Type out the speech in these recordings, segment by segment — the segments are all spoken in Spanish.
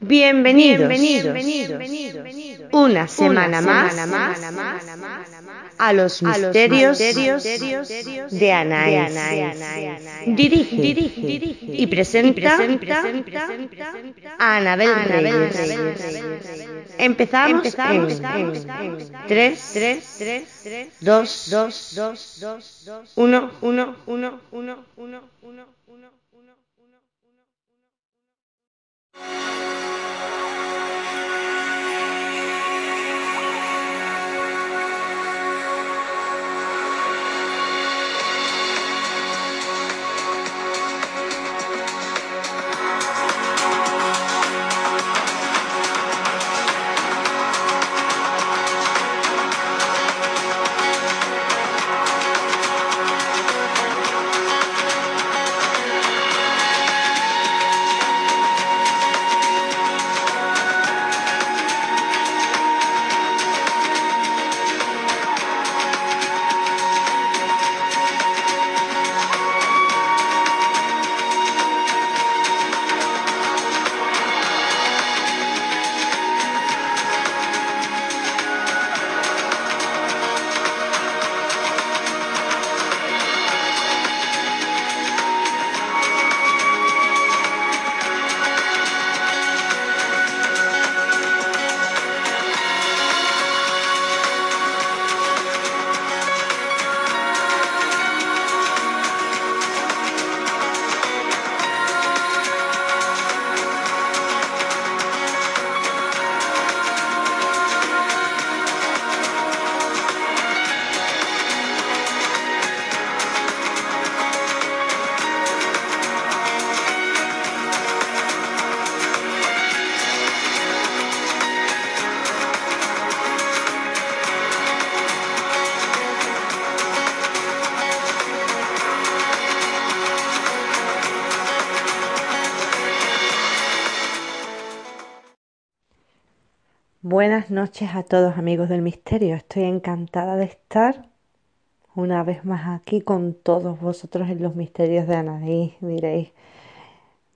Bienvenidos, una semana más a los misterios de Anaís. Dirige y presenta a Anabel Reyes. Empezamos en 3, 2, 1, 1, 1, 1, 1, 1. Buenas noches a todos amigos del misterio. Estoy encantada de estar una vez más aquí con todos vosotros en los misterios de Anaís. Diréis,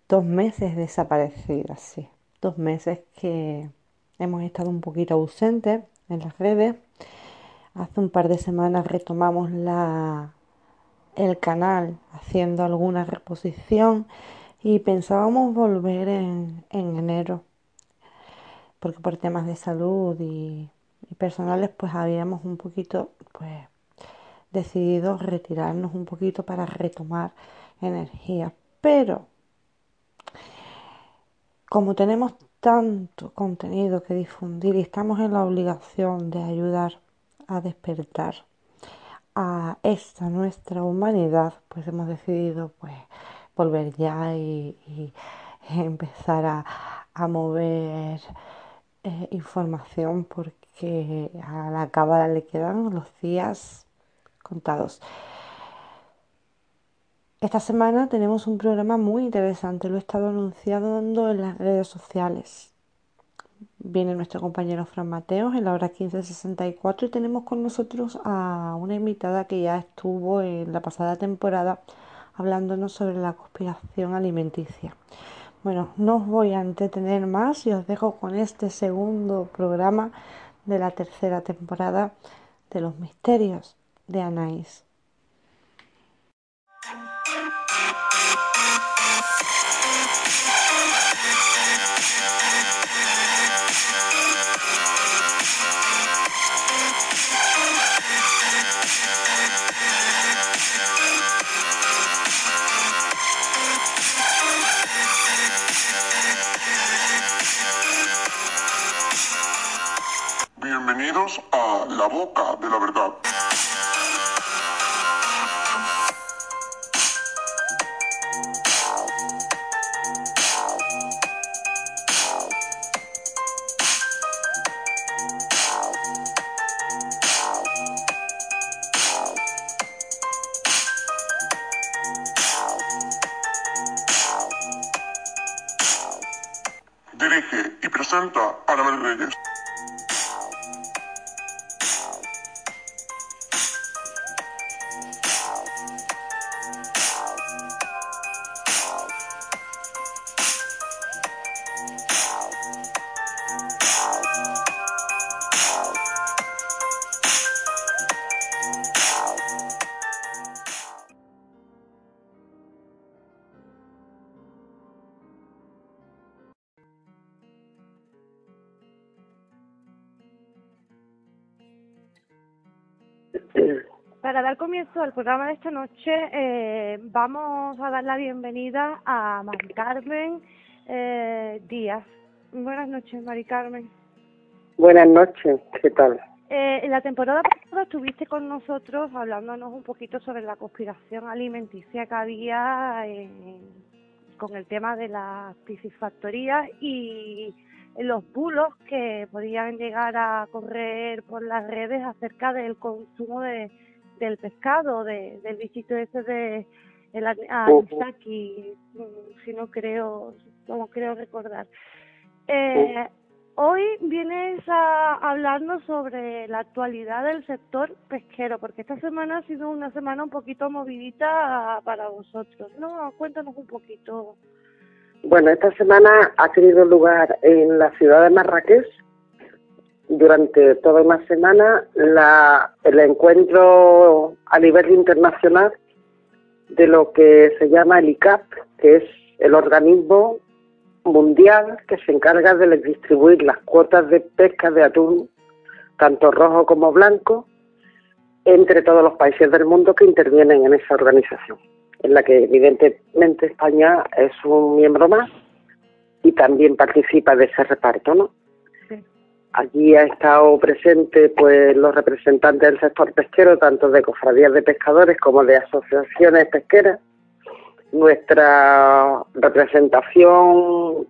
dos meses desaparecidas, sí. Dos meses que hemos estado un poquito ausentes en las redes. Hace un par de semanas retomamos la, el canal haciendo alguna reposición y pensábamos volver en, en enero porque por temas de salud y, personales pues habíamos un poquito pues decidido retirarnos un poquito para retomar energía. Pero como tenemos tanto contenido que difundir y estamos en la obligación de ayudar a despertar a esta nuestra humanidad pues hemos decidido pues volver ya y, empezar a, a mover información porque a la cámara le quedan los días contados. Esta semana tenemos un programa muy interesante, lo he estado anunciando en las redes sociales. Viene nuestro compañero Fran Mateos en la hora 15.64 y tenemos con nosotros a una invitada que ya estuvo en la pasada temporada hablándonos sobre la conspiración alimenticia. Bueno, no os voy a entretener más y os dejo con este segundo programa de la tercera temporada de los misterios de Anais. La Boca de la Verdad. Para dar comienzo al programa de esta noche, eh, vamos a dar la bienvenida a Mari Carmen eh, Díaz. Buenas noches, Mari Carmen. Buenas noches, ¿qué tal? Eh, en la temporada pasada estuviste con nosotros hablándonos un poquito sobre la conspiración alimenticia que había con el tema de las piscifactorías y los bulos que podían llegar a correr por las redes acerca del consumo de, del pescado, de, del bichito ese de el anisaki, mm, si no creo, como creo recordar. Eh, hoy vienes a hablarnos sobre la actualidad del sector pesquero, porque esta semana ha sido una semana un poquito movidita para vosotros, ¿no? Cuéntanos un poquito. Bueno, esta semana ha tenido lugar en la ciudad de Marrakech durante toda una semana la, el encuentro a nivel internacional de lo que se llama el ICAP, que es el organismo mundial que se encarga de distribuir las cuotas de pesca de atún, tanto rojo como blanco, entre todos los países del mundo que intervienen en esa organización, en la que evidentemente España es un miembro más y también participa de ese reparto, ¿no? Allí ha estado presente pues los representantes del sector pesquero, tanto de cofradías de pescadores como de asociaciones pesqueras. Nuestra representación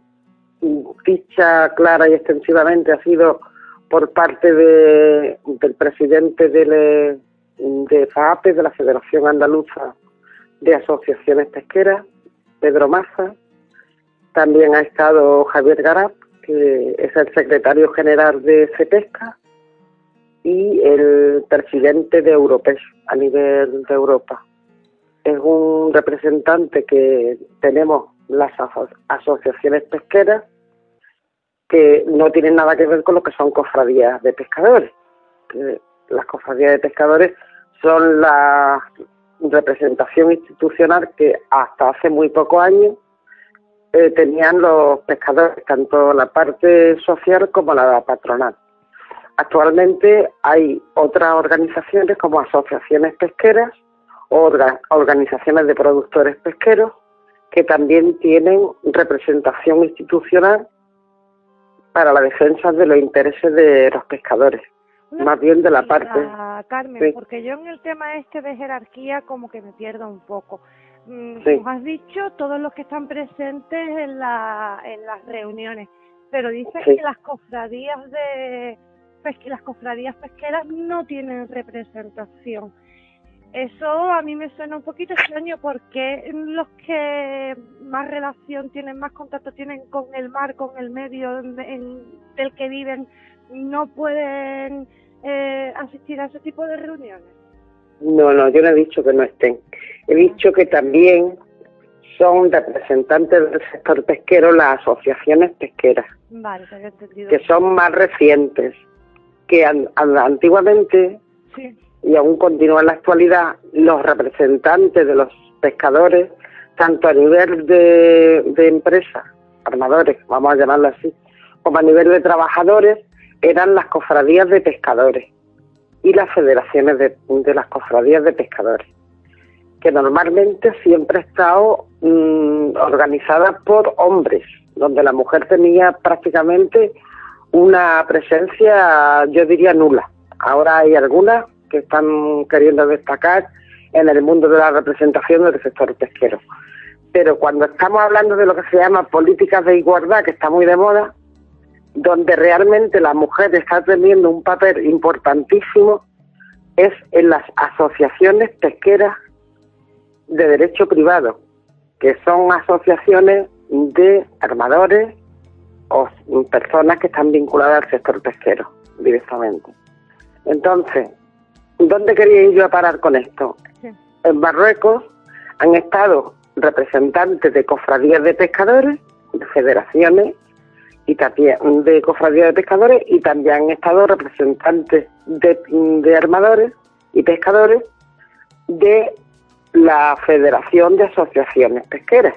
ficha clara y extensivamente ha sido por parte de, del presidente de, de FAAPE, de la Federación Andaluza de Asociaciones Pesqueras, Pedro Maza. También ha estado Javier Garap, que es el secretario general de CEPESCA y el presidente de Europes a nivel de Europa. Es un representante que tenemos las asociaciones pesqueras que no tienen nada que ver con lo que son cofradías de pescadores. Las cofradías de pescadores son la representación institucional que hasta hace muy pocos años eh, tenían los pescadores, tanto la parte social como la patronal. Actualmente hay otras organizaciones como asociaciones pesqueras o organizaciones de productores pesqueros que también tienen representación institucional para la defensa de los intereses de los pescadores, más bien de la parte. Carmen, porque yo en el tema este de jerarquía como que me pierdo un poco. Mm, como has dicho, todos los que están presentes en, la, en las reuniones, pero dice que las cofradías de las cofradías pesqueras no tienen representación. Eso a mí me suena un poquito extraño porque los que más relación tienen, más contacto tienen con el mar, con el medio en, del que viven, no pueden eh, asistir a ese tipo de reuniones. No, no, yo no he dicho que no estén. He dicho que también son representantes del sector pesquero las asociaciones pesqueras, vale, que son más recientes, que antiguamente, y aún continúa en la actualidad, los representantes de los pescadores, tanto a nivel de, de empresas, armadores, vamos a llamarlo así, como a nivel de trabajadores, eran las cofradías de pescadores y las federaciones de, las cofradías de pescadores, que normalmente siempre ha estado mm, organizada por hombres, donde la mujer tenía prácticamente una presencia, yo diría, nula. Ahora hay algunas que están queriendo destacar en el mundo de la representación del sector pesquero. Pero cuando estamos hablando de lo que se llama políticas de igualdad, que está muy de moda, donde realmente la mujer está teniendo un papel importantísimo es en las asociaciones pesqueras de derecho privado, que son asociaciones de armadores o personas que están vinculadas al sector pesquero directamente. Entonces, ¿dónde quería ir yo a parar con esto? En Marruecos han estado representantes de cofradías de pescadores, de federaciones y también de cofradía de pescadores y también han estado representantes de, armadores y pescadores de la Federación de Asociaciones Pesqueras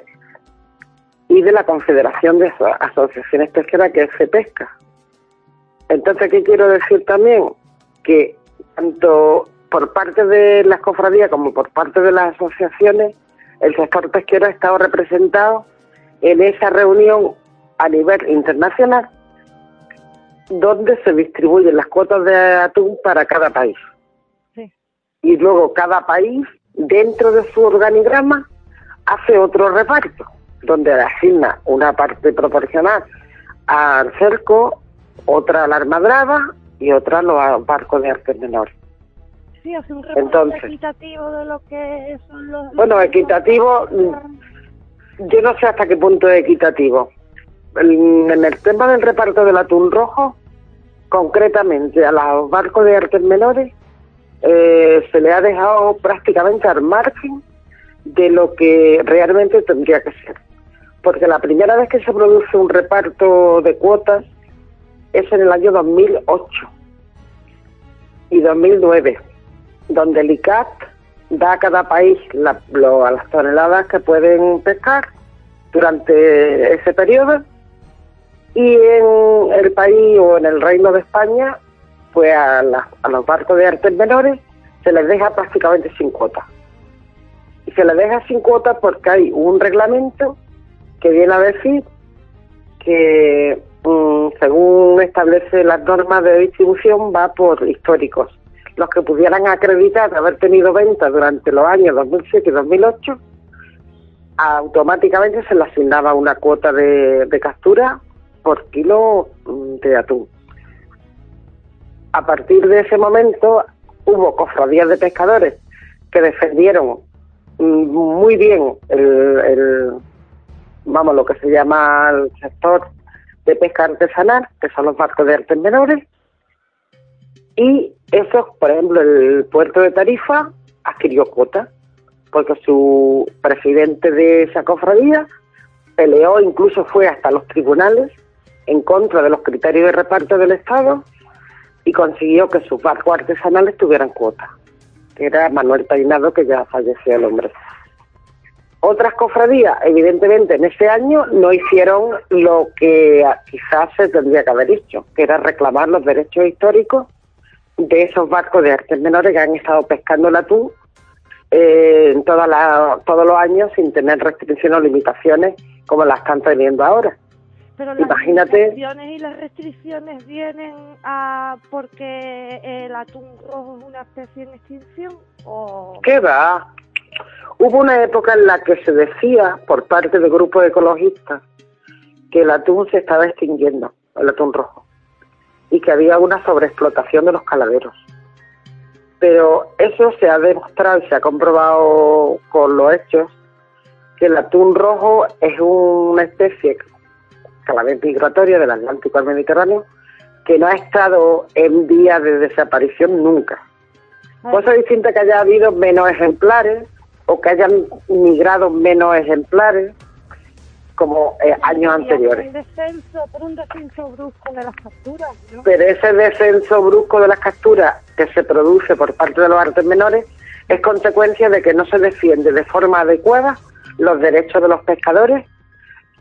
y de la Confederación de Asociaciones Pesqueras que es CEPESCA. Entonces, ¿qué quiero decir también? Que tanto por parte de las cofradías como por parte de las asociaciones, el sector pesquero ha estado representado en esa reunión a nivel internacional donde se distribuyen las cuotas de atún para cada país. Y luego cada país, dentro de su organigrama, hace otro reparto, donde asigna una parte proporcional al cerco, otra a la armadrada y otra a los barcos de arte menor. Sí, hace un reparto equitativo de lo que son los... Bueno, equitativo, yo no sé hasta qué punto es equitativo. En el tema del reparto del atún rojo, concretamente a los barcos de artes menores, eh, se le ha dejado prácticamente al margen de lo que realmente tendría que ser. Porque la primera vez que se produce un reparto de cuotas es en el año 2008 y 2009, donde el ICAT da a cada país a las toneladas que pueden pescar durante ese periodo y en el país o en el Reino de España, pues a, a los barcos de artes menores se les deja prácticamente sin cuota. Y se les deja sin cuota porque hay un reglamento que viene a decir que mm, según establece las normas de distribución va por históricos. Los que pudieran acreditar haber tenido ventas durante los años 2007 y 2008, automáticamente se les asignaba una cuota de captura por kilo de atún. A partir de ese momento hubo cofradías de pescadores que defendieron mm, muy bien el, vamos, lo que se llama el sector de pesca artesanal, que son los barcos de artes menores, y eso, por ejemplo, el puerto de Tarifa adquirió cuota, porque su presidente de esa cofradía peleó, incluso fue hasta los tribunales en contra de los criterios de reparto del Estado y consiguió que sus barcos artesanales tuvieran cuota, que era Manuel Peinado, que ya falleció el hombre. Otras cofradías, evidentemente, en ese año no hicieron lo que quizás se tendría que haber hecho, que era reclamar los derechos históricos de esos barcos de artes menores que han estado pescando el atún eh, en todos los años sin tener restricciones o limitaciones como las están teniendo ahora. Pero las Imagínate. y las restricciones vienen a porque el atún rojo es una especie en extinción o ¿Qué va? Hubo una época en la que se decía por parte de grupos ecologistas que el atún se estaba extinguiendo, el atún rojo, y que había una sobreexplotación de los caladeros. Pero eso se ha demostrado y se ha comprobado con los hechos que el atún rojo es una especie vez migratoria del Atlántico al Mediterráneo, que no ha estado en vía de desaparición nunca. Cosa distinta que haya habido menos ejemplares o que hayan migrado menos ejemplares como eh, años anteriores. por un descenso brusco de las capturas. Pero ese descenso brusco de las capturas que se produce por parte de los artes menores es consecuencia de que no se defiende de forma adecuada los derechos de los pescadores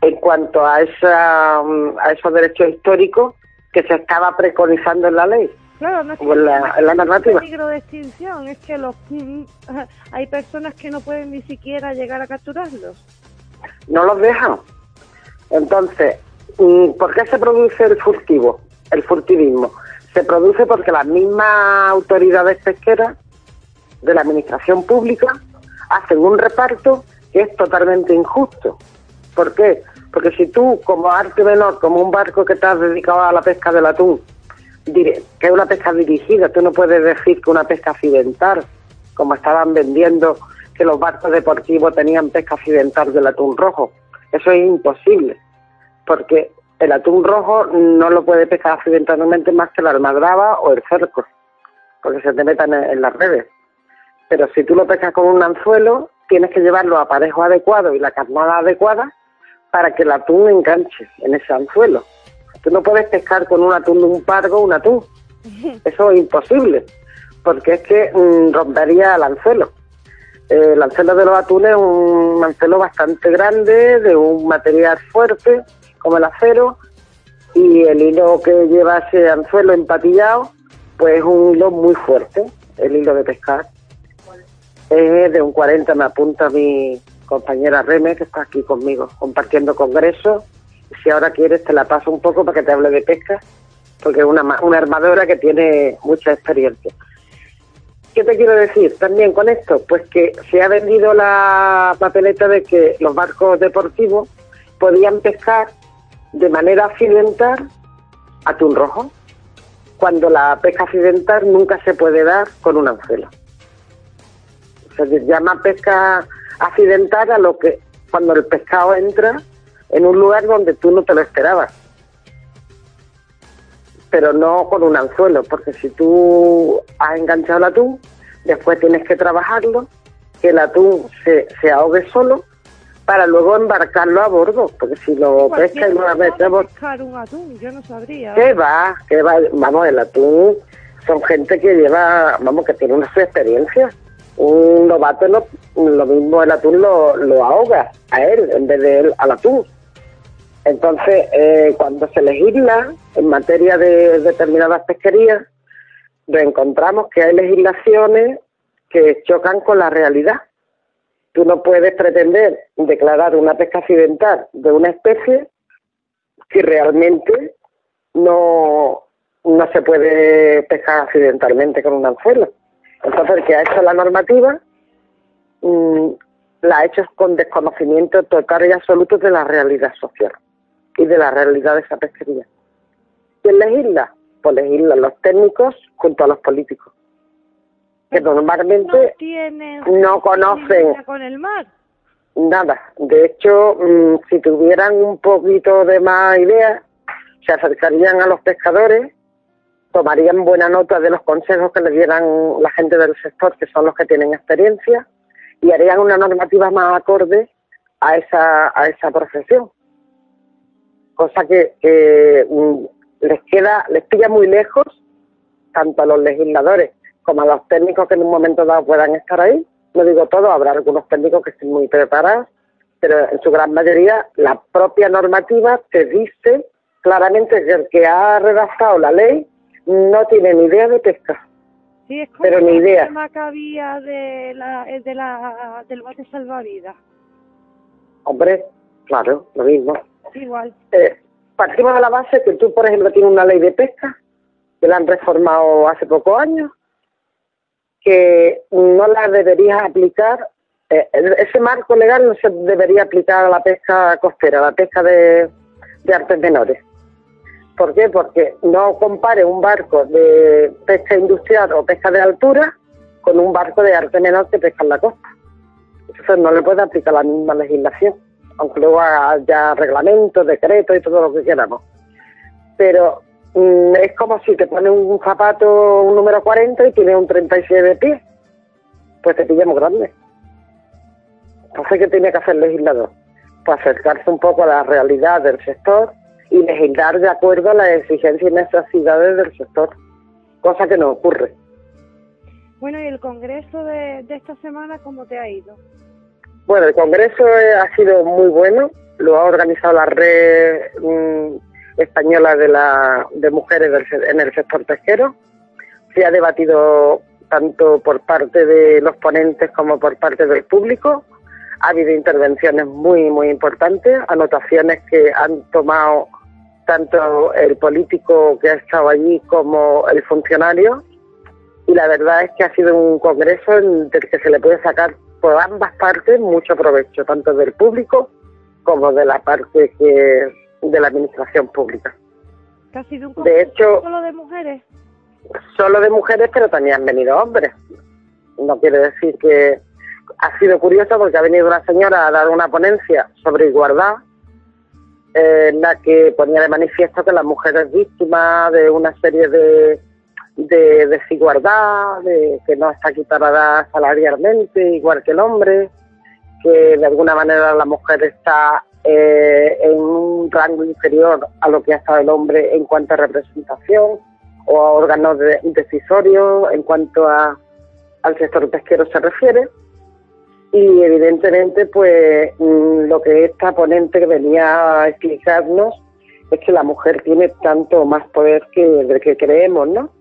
en cuanto a, esa, mm, a esos derechos históricos que se estaba preconizando en la ley. Claro, no es que en la, en la normativa. peligro de extinción, es que los mm, hay personas que no pueden ni siquiera llegar a capturarlos. No los dejan. Entonces, mm, ¿por qué se produce el furtivo, el furtivismo? Se produce porque las mismas autoridades pesqueras de la administración pública hacen un reparto que es totalmente injusto. ¿Por qué? Porque si tú, como arte menor, como un barco que estás dedicado a la pesca del atún, que es una pesca dirigida, tú no puedes decir que una pesca accidental, como estaban vendiendo que los barcos deportivos tenían pesca accidental del atún rojo. Eso es imposible, porque el atún rojo no lo puede pescar accidentalmente más que la almadraba o el cerco, porque se te metan en las redes. Pero si tú lo pescas con un anzuelo, tienes que llevarlo a parejo adecuado y la carnada adecuada para que el atún enganche en ese anzuelo. Tú no puedes pescar con un atún de un pargo un atún. Eso es imposible, porque es que mm, rompería el anzuelo. Eh, el anzuelo de los atunes es un anzuelo bastante grande, de un material fuerte, como el acero, y el hilo que lleva ese anzuelo empatillado, pues es un hilo muy fuerte. el hilo de pescar. Es de un 40, me apunta mi compañera Reme, que está aquí conmigo, compartiendo congreso. Si ahora quieres, te la paso un poco para que te hable de pesca, porque es una, una armadora que tiene mucha experiencia. ¿Qué te quiero decir también con esto? Pues que se ha vendido la papeleta de que los barcos deportivos podían pescar de manera accidental atún rojo, cuando la pesca accidental nunca se puede dar con un anzuelo. Se llama pesca accidental a lo que cuando el pescado entra en un lugar donde tú no te lo esperabas pero no con un anzuelo, porque si tú has enganchado el atún, después tienes que trabajarlo, que el atún se, se ahogue solo para luego embarcarlo a bordo, porque si lo pesca y nuevamente pescar un atún, yo no sabría. ¿Qué va? ¿Qué va? Vamos, el atún son gente que lleva, vamos, que tiene una experiencia. Un novato no, lo mismo el atún lo, lo ahoga a él en vez de él al atún. Entonces, eh, cuando se legisla en materia de determinadas pesquerías, nos encontramos que hay legislaciones que chocan con la realidad. Tú no puedes pretender declarar una pesca accidental de una especie que realmente no, no se puede pescar accidentalmente con un anzuelo. Entonces, el que ha hecho la normativa mm, la ha hecho con desconocimiento total y absoluto de la realidad social y de la realidad de esa pesquería. ¿Quién legisla? Pues legislan los técnicos junto a los políticos, que normalmente no, conocen con el mar. nada. De hecho, mm, si tuvieran un poquito de más idea, se acercarían a los pescadores, tomarían buena nota de los consejos que le dieran la gente del sector, que son los que tienen experiencia, y harían una normativa más acorde a esa, a esa profesión cosa que, mm, les queda, les pilla muy lejos, tanto a los legisladores como a los técnicos que en un momento dado puedan estar ahí. No digo todo, habrá algunos técnicos que estén muy preparados, pero en su gran mayoría la propia normativa te dice claramente que el que ha redactado la ley no tiene ni idea de pesca. Sí, es como pero ni idea. tema que había de la, de la, del bote salvavidas. Hombre, claro, lo mismo. Igual. Eh, partimos de la base que tú, por ejemplo, tienes una ley de pesca que la han reformado hace pocos años, que no la deberías aplicar, eh, ese marco legal no se debería aplicar a la pesca costera, a la pesca de, de artes menores. ¿Por qué? Porque no compare un barco de pesca industrial o pesca de altura con un barco de arte menor que pesca en la costa. Entonces no le puede aplicar la misma legislación aunque luego haya reglamentos, decretos y todo lo que queramos. Pero mm, es como si te pones un zapato un número 40 y tienes un 36 de pie, pues te pillamos grande. Entonces, ¿qué tiene que hacer el legislador? Pues acercarse un poco a la realidad del sector y legislar de acuerdo a las exigencias y necesidades del sector, cosa que no ocurre. Bueno, ¿y el congreso de, de esta semana cómo te ha ido? Bueno, el Congreso eh, ha sido muy bueno, lo ha organizado la red mm, española de, la, de mujeres en el sector pesquero. Se ha debatido tanto por parte de los ponentes como por parte del público. Ha habido intervenciones muy, muy importantes, anotaciones que han tomado tanto el político que ha estado allí como el funcionario. Y la verdad es que ha sido un congreso del que se le puede sacar por ambas partes mucho provecho, tanto del público como de la parte que de la administración pública. Casi de un de hecho, solo de mujeres. Solo de mujeres, pero también han venido hombres. No quiere decir que ha sido curioso porque ha venido una señora a dar una ponencia sobre igualdad en la que ponía de manifiesto que las mujeres víctimas de una serie de de desigualdad, de que no está equiparada salarialmente igual que el hombre, que de alguna manera la mujer está eh, en un rango inferior a lo que ha estado el hombre en cuanto a representación o a órganos decisorios en cuanto a, al sector pesquero se refiere. Y evidentemente, pues mm, lo que esta ponente venía a explicarnos es que la mujer tiene tanto más poder que del que creemos, ¿no?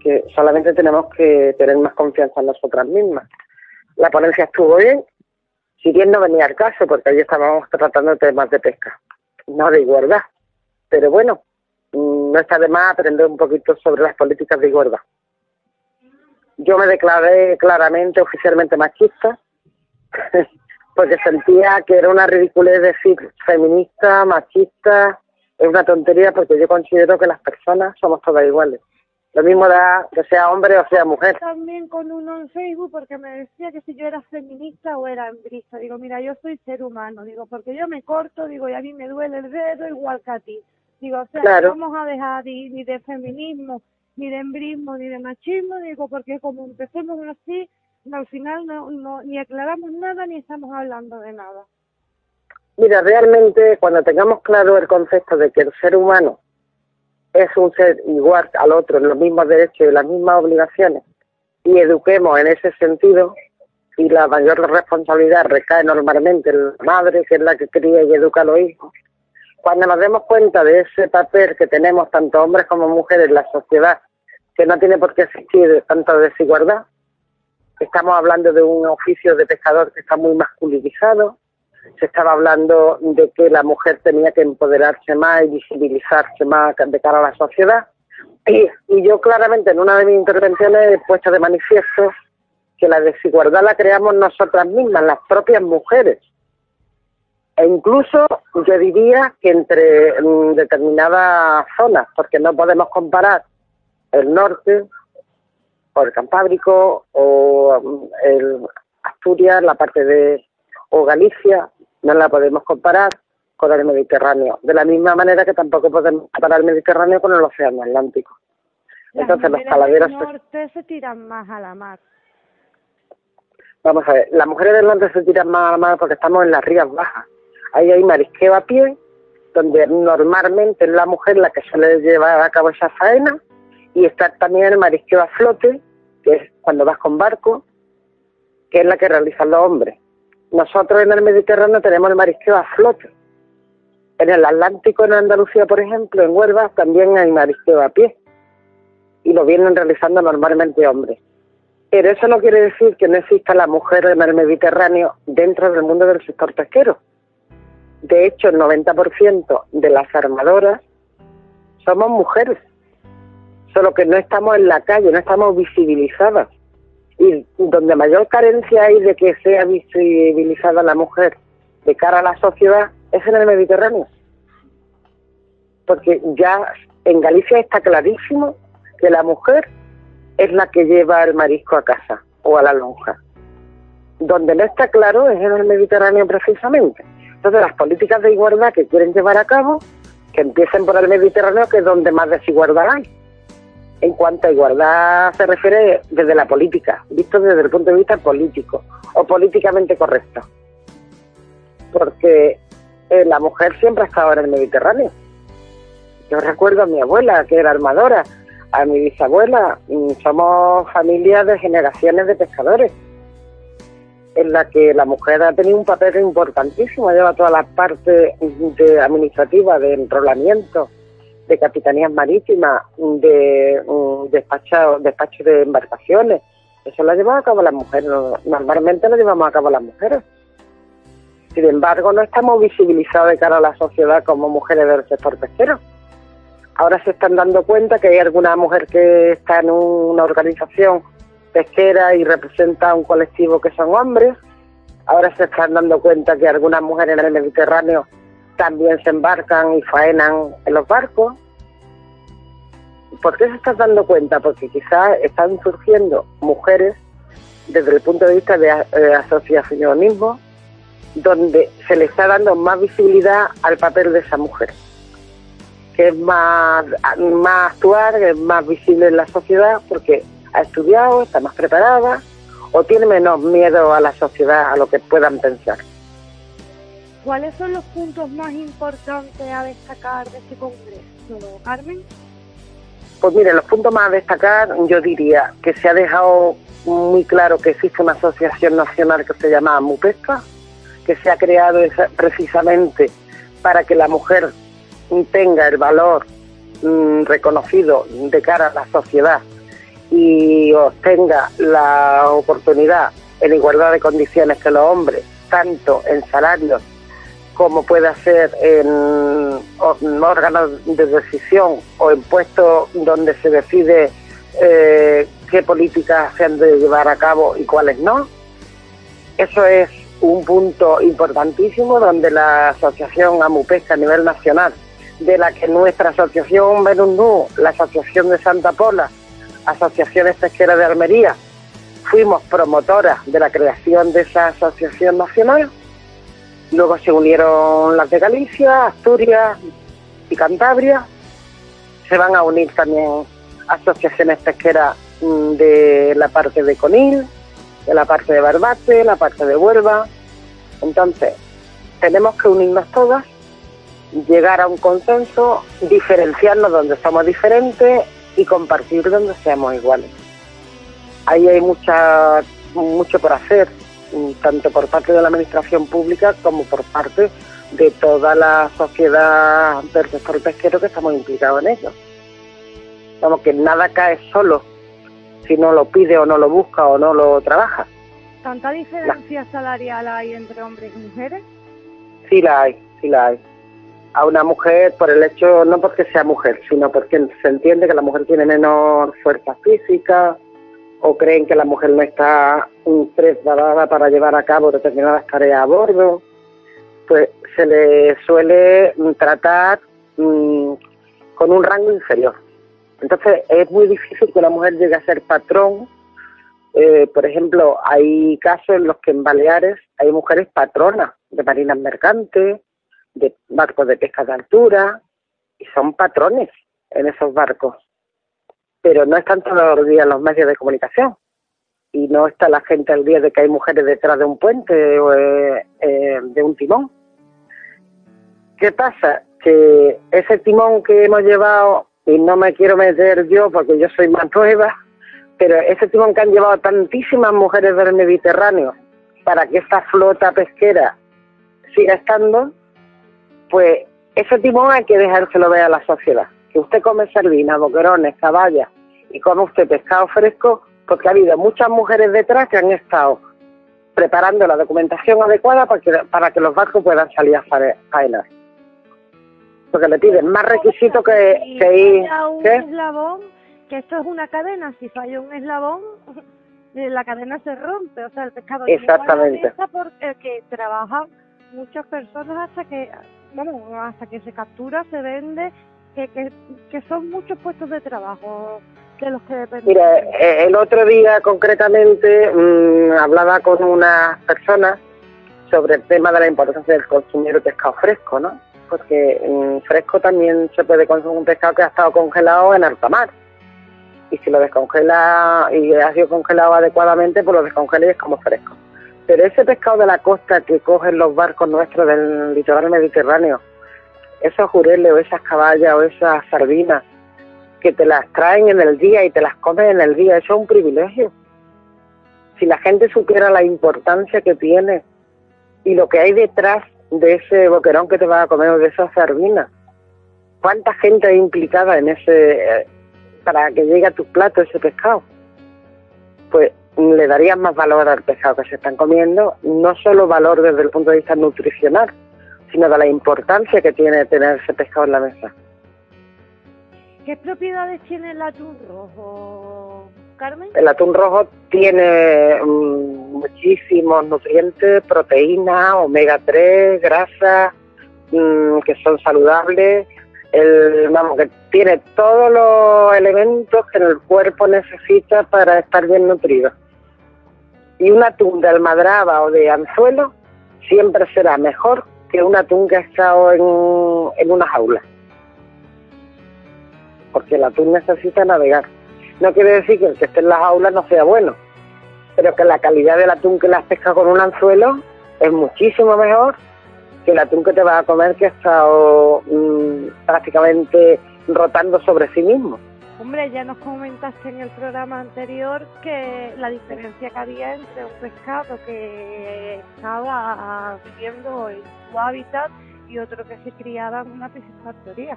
que solamente tenemos que tener más confianza en nosotras mismas. La ponencia estuvo bien, si bien no venía al caso, porque allí estábamos tratando temas de pesca, no de igualdad. Pero bueno, mm, no está de más aprender un poquito sobre las políticas de igualdad. Yo me declaré claramente, oficialmente machista, porque sentía que era una ridiculez decir feminista, machista, es una tontería porque yo considero que las personas somos todas iguales. Lo mismo da que sea hombre o sea mujer. También con uno en Facebook porque me decía que si yo era feminista o era hembrista. Digo, mira, yo soy ser humano. Digo, porque yo me corto, digo, y a mí me duele el dedo igual que a ti. Digo, o sea, no vamos a dejar ni, de feminismo, ni de embrismo, ni de machismo. Digo, porque como empecemos así, al final no, no, ni aclaramos nada ni estamos hablando de nada. Mira, realmente cuando tengamos claro el concepto de que el ser humano es un ser igual al otro, en los mismos derechos y las mismas obligaciones, y eduquemos en ese sentido, y la mayor responsabilidad recae normalmente en la madre, que es la que cría y educa a los hijos. Cuando nos demos cuenta de ese papel que tenemos tanto hombres como mujeres en la sociedad, que no tiene por qué existir tanta desigualdad, estamos hablando de un oficio de pescador que está muy masculinizado, se estaba hablando de que la mujer tenía que empoderarse más y visibilizarse más de cara a la sociedad. Y, yo claramente en una de mis intervenciones he puesto de manifiesto que la desigualdad la creamos nosotras mismas, las propias mujeres. E incluso yo diría que entre mm, determinadas zonas, porque no podemos comparar el norte o el Cantábrico o mm, el Asturias, la parte de o Galicia, no la podemos comparar con el Mediterráneo, de la misma manera que tampoco podemos comparar el Mediterráneo con el Océano Atlántico. Entonces los caladeros... Del norte se tiran más a la mar. Vamos a ver, las mujeres del norte se tiran más a la mar porque estamos en las rías bajas. Ahí hay marisqueo a pie, donde normalmente es la mujer la que suele llevar a cabo esa faena, y está también el marisqueo a flote, que es cuando vas con barco, que es la que realizan los hombres. Nosotros en el Mediterráneo tenemos el marisqueo a flote. En el Atlántico, en Andalucía, por ejemplo, en Huelva, también hay marisqueo a pie. Y lo vienen realizando normalmente hombres. Pero eso no quiere decir que no exista la mujer en el Mediterráneo dentro del mundo del sector pesquero. De hecho, el 90% de las armadoras somos mujeres. Solo que no estamos en la calle, no estamos visibilizadas y donde mayor carencia hay de que sea visibilizada la mujer de cara a la sociedad es en el Mediterráneo. Porque ya en Galicia está clarísimo que la mujer es la que lleva el marisco a casa o a la lonja. Donde no está claro es en el Mediterráneo precisamente. Entonces las políticas de igualdad que quieren llevar a cabo, que empiecen por el Mediterráneo, que es donde más desigualdad hay en cuanto a igualdad se refiere desde la política, visto desde el punto de vista político o políticamente correcto. Porque eh, la mujer siempre ha estado en el Mediterráneo. Yo recuerdo a mi abuela, que era armadora, a mi bisabuela, mm, somos familias de generaciones de pescadores, en la que la mujer ha tenido un papel importantísimo, lleva todas las partes de administrativas de enrolamiento, de capitanías marítimas, de um, despacho, despacho de embarcaciones. Eso lo llevado a cabo las mujeres, normalmente lo llevamos a cabo las mujeres. Sin embargo, no estamos visibilizados de cara a la sociedad como mujeres del sector pesquero. Ahora se están dando cuenta que hay alguna mujer que está en una organización pesquera y representa a un colectivo que son hombres. Ahora se están dando cuenta que algunas mujeres en el Mediterráneo también se embarcan y faenan en los barcos. ¿Por qué se estás dando cuenta? Porque quizás están surgiendo mujeres desde el punto de vista de, eh, asociacionismo donde se le está dando más visibilidad al papel de esa mujer, que es más, más actuar, es más visible en la sociedad porque ha estudiado, está más preparada o tiene menos miedo a la sociedad, a lo que puedan pensar. ¿Cuáles son los puntos más importantes a destacar de este Congreso, Carmen? Pues mire, los puntos más a destacar, yo diría que se ha dejado muy claro que existe una asociación nacional que se llama MUPESCA, que se ha creado precisamente para que la mujer tenga el valor mm, reconocido de cara a la sociedad y obtenga la oportunidad en igualdad de condiciones que los hombres, tanto en salarios como puede ser en, órganos de decisión o en puestos donde se decide eh, qué políticas se han de llevar a cabo y cuáles no. Eso es un punto importantísimo donde la Asociación Amupesca a nivel nacional, de la que nuestra asociación Benundú, la Asociación de Santa Pola, Asociaciones Pesqueras de Almería, fuimos promotoras de la creación de esa asociación nacional. Luego se unieron las de Galicia, Asturias y Cantabria. Se van a unir también asociaciones pesqueras mm, de la parte de Conil, de la parte de Barbate, la parte de Huelva. Entonces, tenemos que unirnos todas, llegar a un consenso, diferenciarnos donde somos diferentes y compartir donde seamos iguales. Ahí hay mucha, mucho por hacer, tanto por parte de la administración pública como por parte de toda la sociedad del sector pesquero que estamos implicados en ello. Vamos, que nada cae solo si no lo pide o no lo busca o no lo trabaja. ¿Tanta diferencia salarial hay entre hombres y mujeres? Sí la hay, sí la hay a una mujer por el hecho, no porque sea mujer, sino porque se entiende que la mujer tiene menor fuerza física o creen que la mujer no está preparada para llevar a cabo determinadas tareas a bordo, pues se le suele tratar mm, con un rango inferior. Entonces es muy difícil que una mujer llegue a ser patrón. Eh, por ejemplo, hay casos en los que en Baleares hay mujeres patronas de marinas mercantes, de barcos de pesca de altura y son patrones en esos barcos. Pero no están todos los días los medios de comunicación y no está la gente al día de que hay mujeres detrás de un puente o eh, eh, de un timón. ¿Qué pasa? Que ese timón que hemos llevado, y no me quiero meter yo porque yo soy más nueva, pero ese timón que han llevado tantísimas mujeres del Mediterráneo para que esa flota pesquera siga estando, pues ese timón hay que dejárselo ver a la sociedad. Que usted come sardinas, boquerones, caballas y come usted pescado fresco, porque ha habido muchas mujeres detrás que han estado preparando la documentación adecuada para que, para que los barcos puedan salir a faenar. Porque le piden más requisitos que, ir... Un eslabón, que esto es una cadena, si falla un eslabón, la cadena se rompe, o sea, el pescado Exactamente. porque trabaja muchas personas hasta que bueno, hasta que se captura, se vende, que, que, son muchos puestos de trabajo Mira, eh, el otro día concretamente mmm, hablaba con unas personas sobre el tema de la importancia del consumir pescado fresco, ¿no? Porque mm, fresco también se puede consumir un pescado que ha estado congelado en alta mar. Y si lo descongela y ha sido congelado adecuadamente, pues lo descongela y es como fresco. Pero ese pescado de la costa que cogen los barcos nuestros del litoral mediterráneo, esos jureles o esas caballas o esas sardinas, que te las traen en el día y te las comen en el día, eso es un privilegio. Si la gente supiera la importancia que tiene y lo que hay detrás de ese boquerón que te vas a comer o de esa sardina, cuánta gente hay implicada en ese, eh, para que llegue a tus platos ese pescado. Pues le darían más valor al pescado que se están comiendo, no solo valor desde el punto de vista nutricional, sino de la importancia que tiene tener ese pescado en la mesa. ¿Qué propiedades tiene el atún rojo, Carmen? El atún rojo tiene mm, muchísimos nutrientes, proteínas, omega 3, grasas, mm, que son saludables. El, vamos, que tiene todos los elementos que el cuerpo necesita para estar bien nutrido y un atún de almadraba o de anzuelo siempre será mejor que un atún que ha estado en, en una jaula. Porque el atún necesita navegar. No quiere decir que el que esté en la jaula no sea bueno, pero que la calidad del atún que las pesca con un anzuelo es muchísimo mejor que el atún que te vas a comer que ha estado mm, prácticamente rotando sobre sí mismo. Hombre, ya nos comentaste en el programa anterior que la diferencia que había entre un pescado que estaba viviendo en su hábitat y otro que se criaba en una piscifactoría.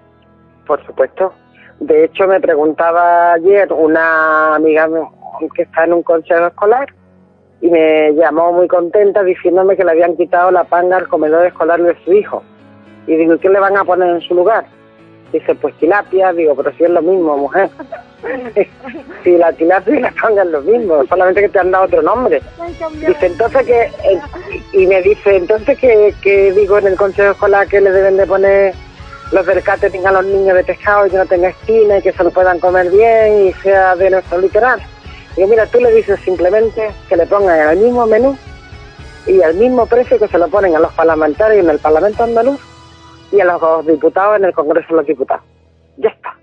Por supuesto. De hecho, me preguntaba ayer una amiga que está en un consejo escolar y me llamó muy contenta diciéndome que le habían quitado la panga al comedor escolar de su hijo. Y digo, ¿qué le van a poner en su lugar? Dice, pues tilapia. Digo, pero si es lo mismo, mujer. si la tilapia y la panga es lo mismo, solamente que te han dado otro nombre. Dice, entonces que... Eh, y me dice, entonces que, que digo en el consejo escolar que le deben de poner los del catering a los niños de pescado y que no tenga espina y que se lo puedan comer bien y sea de nuestro literal. Y mira, tú le dices simplemente que le pongan el mismo menú y al mismo precio que se lo ponen a los parlamentarios en el Parlamento andaluz y a los diputados en el Congreso de los Diputados. Ya está.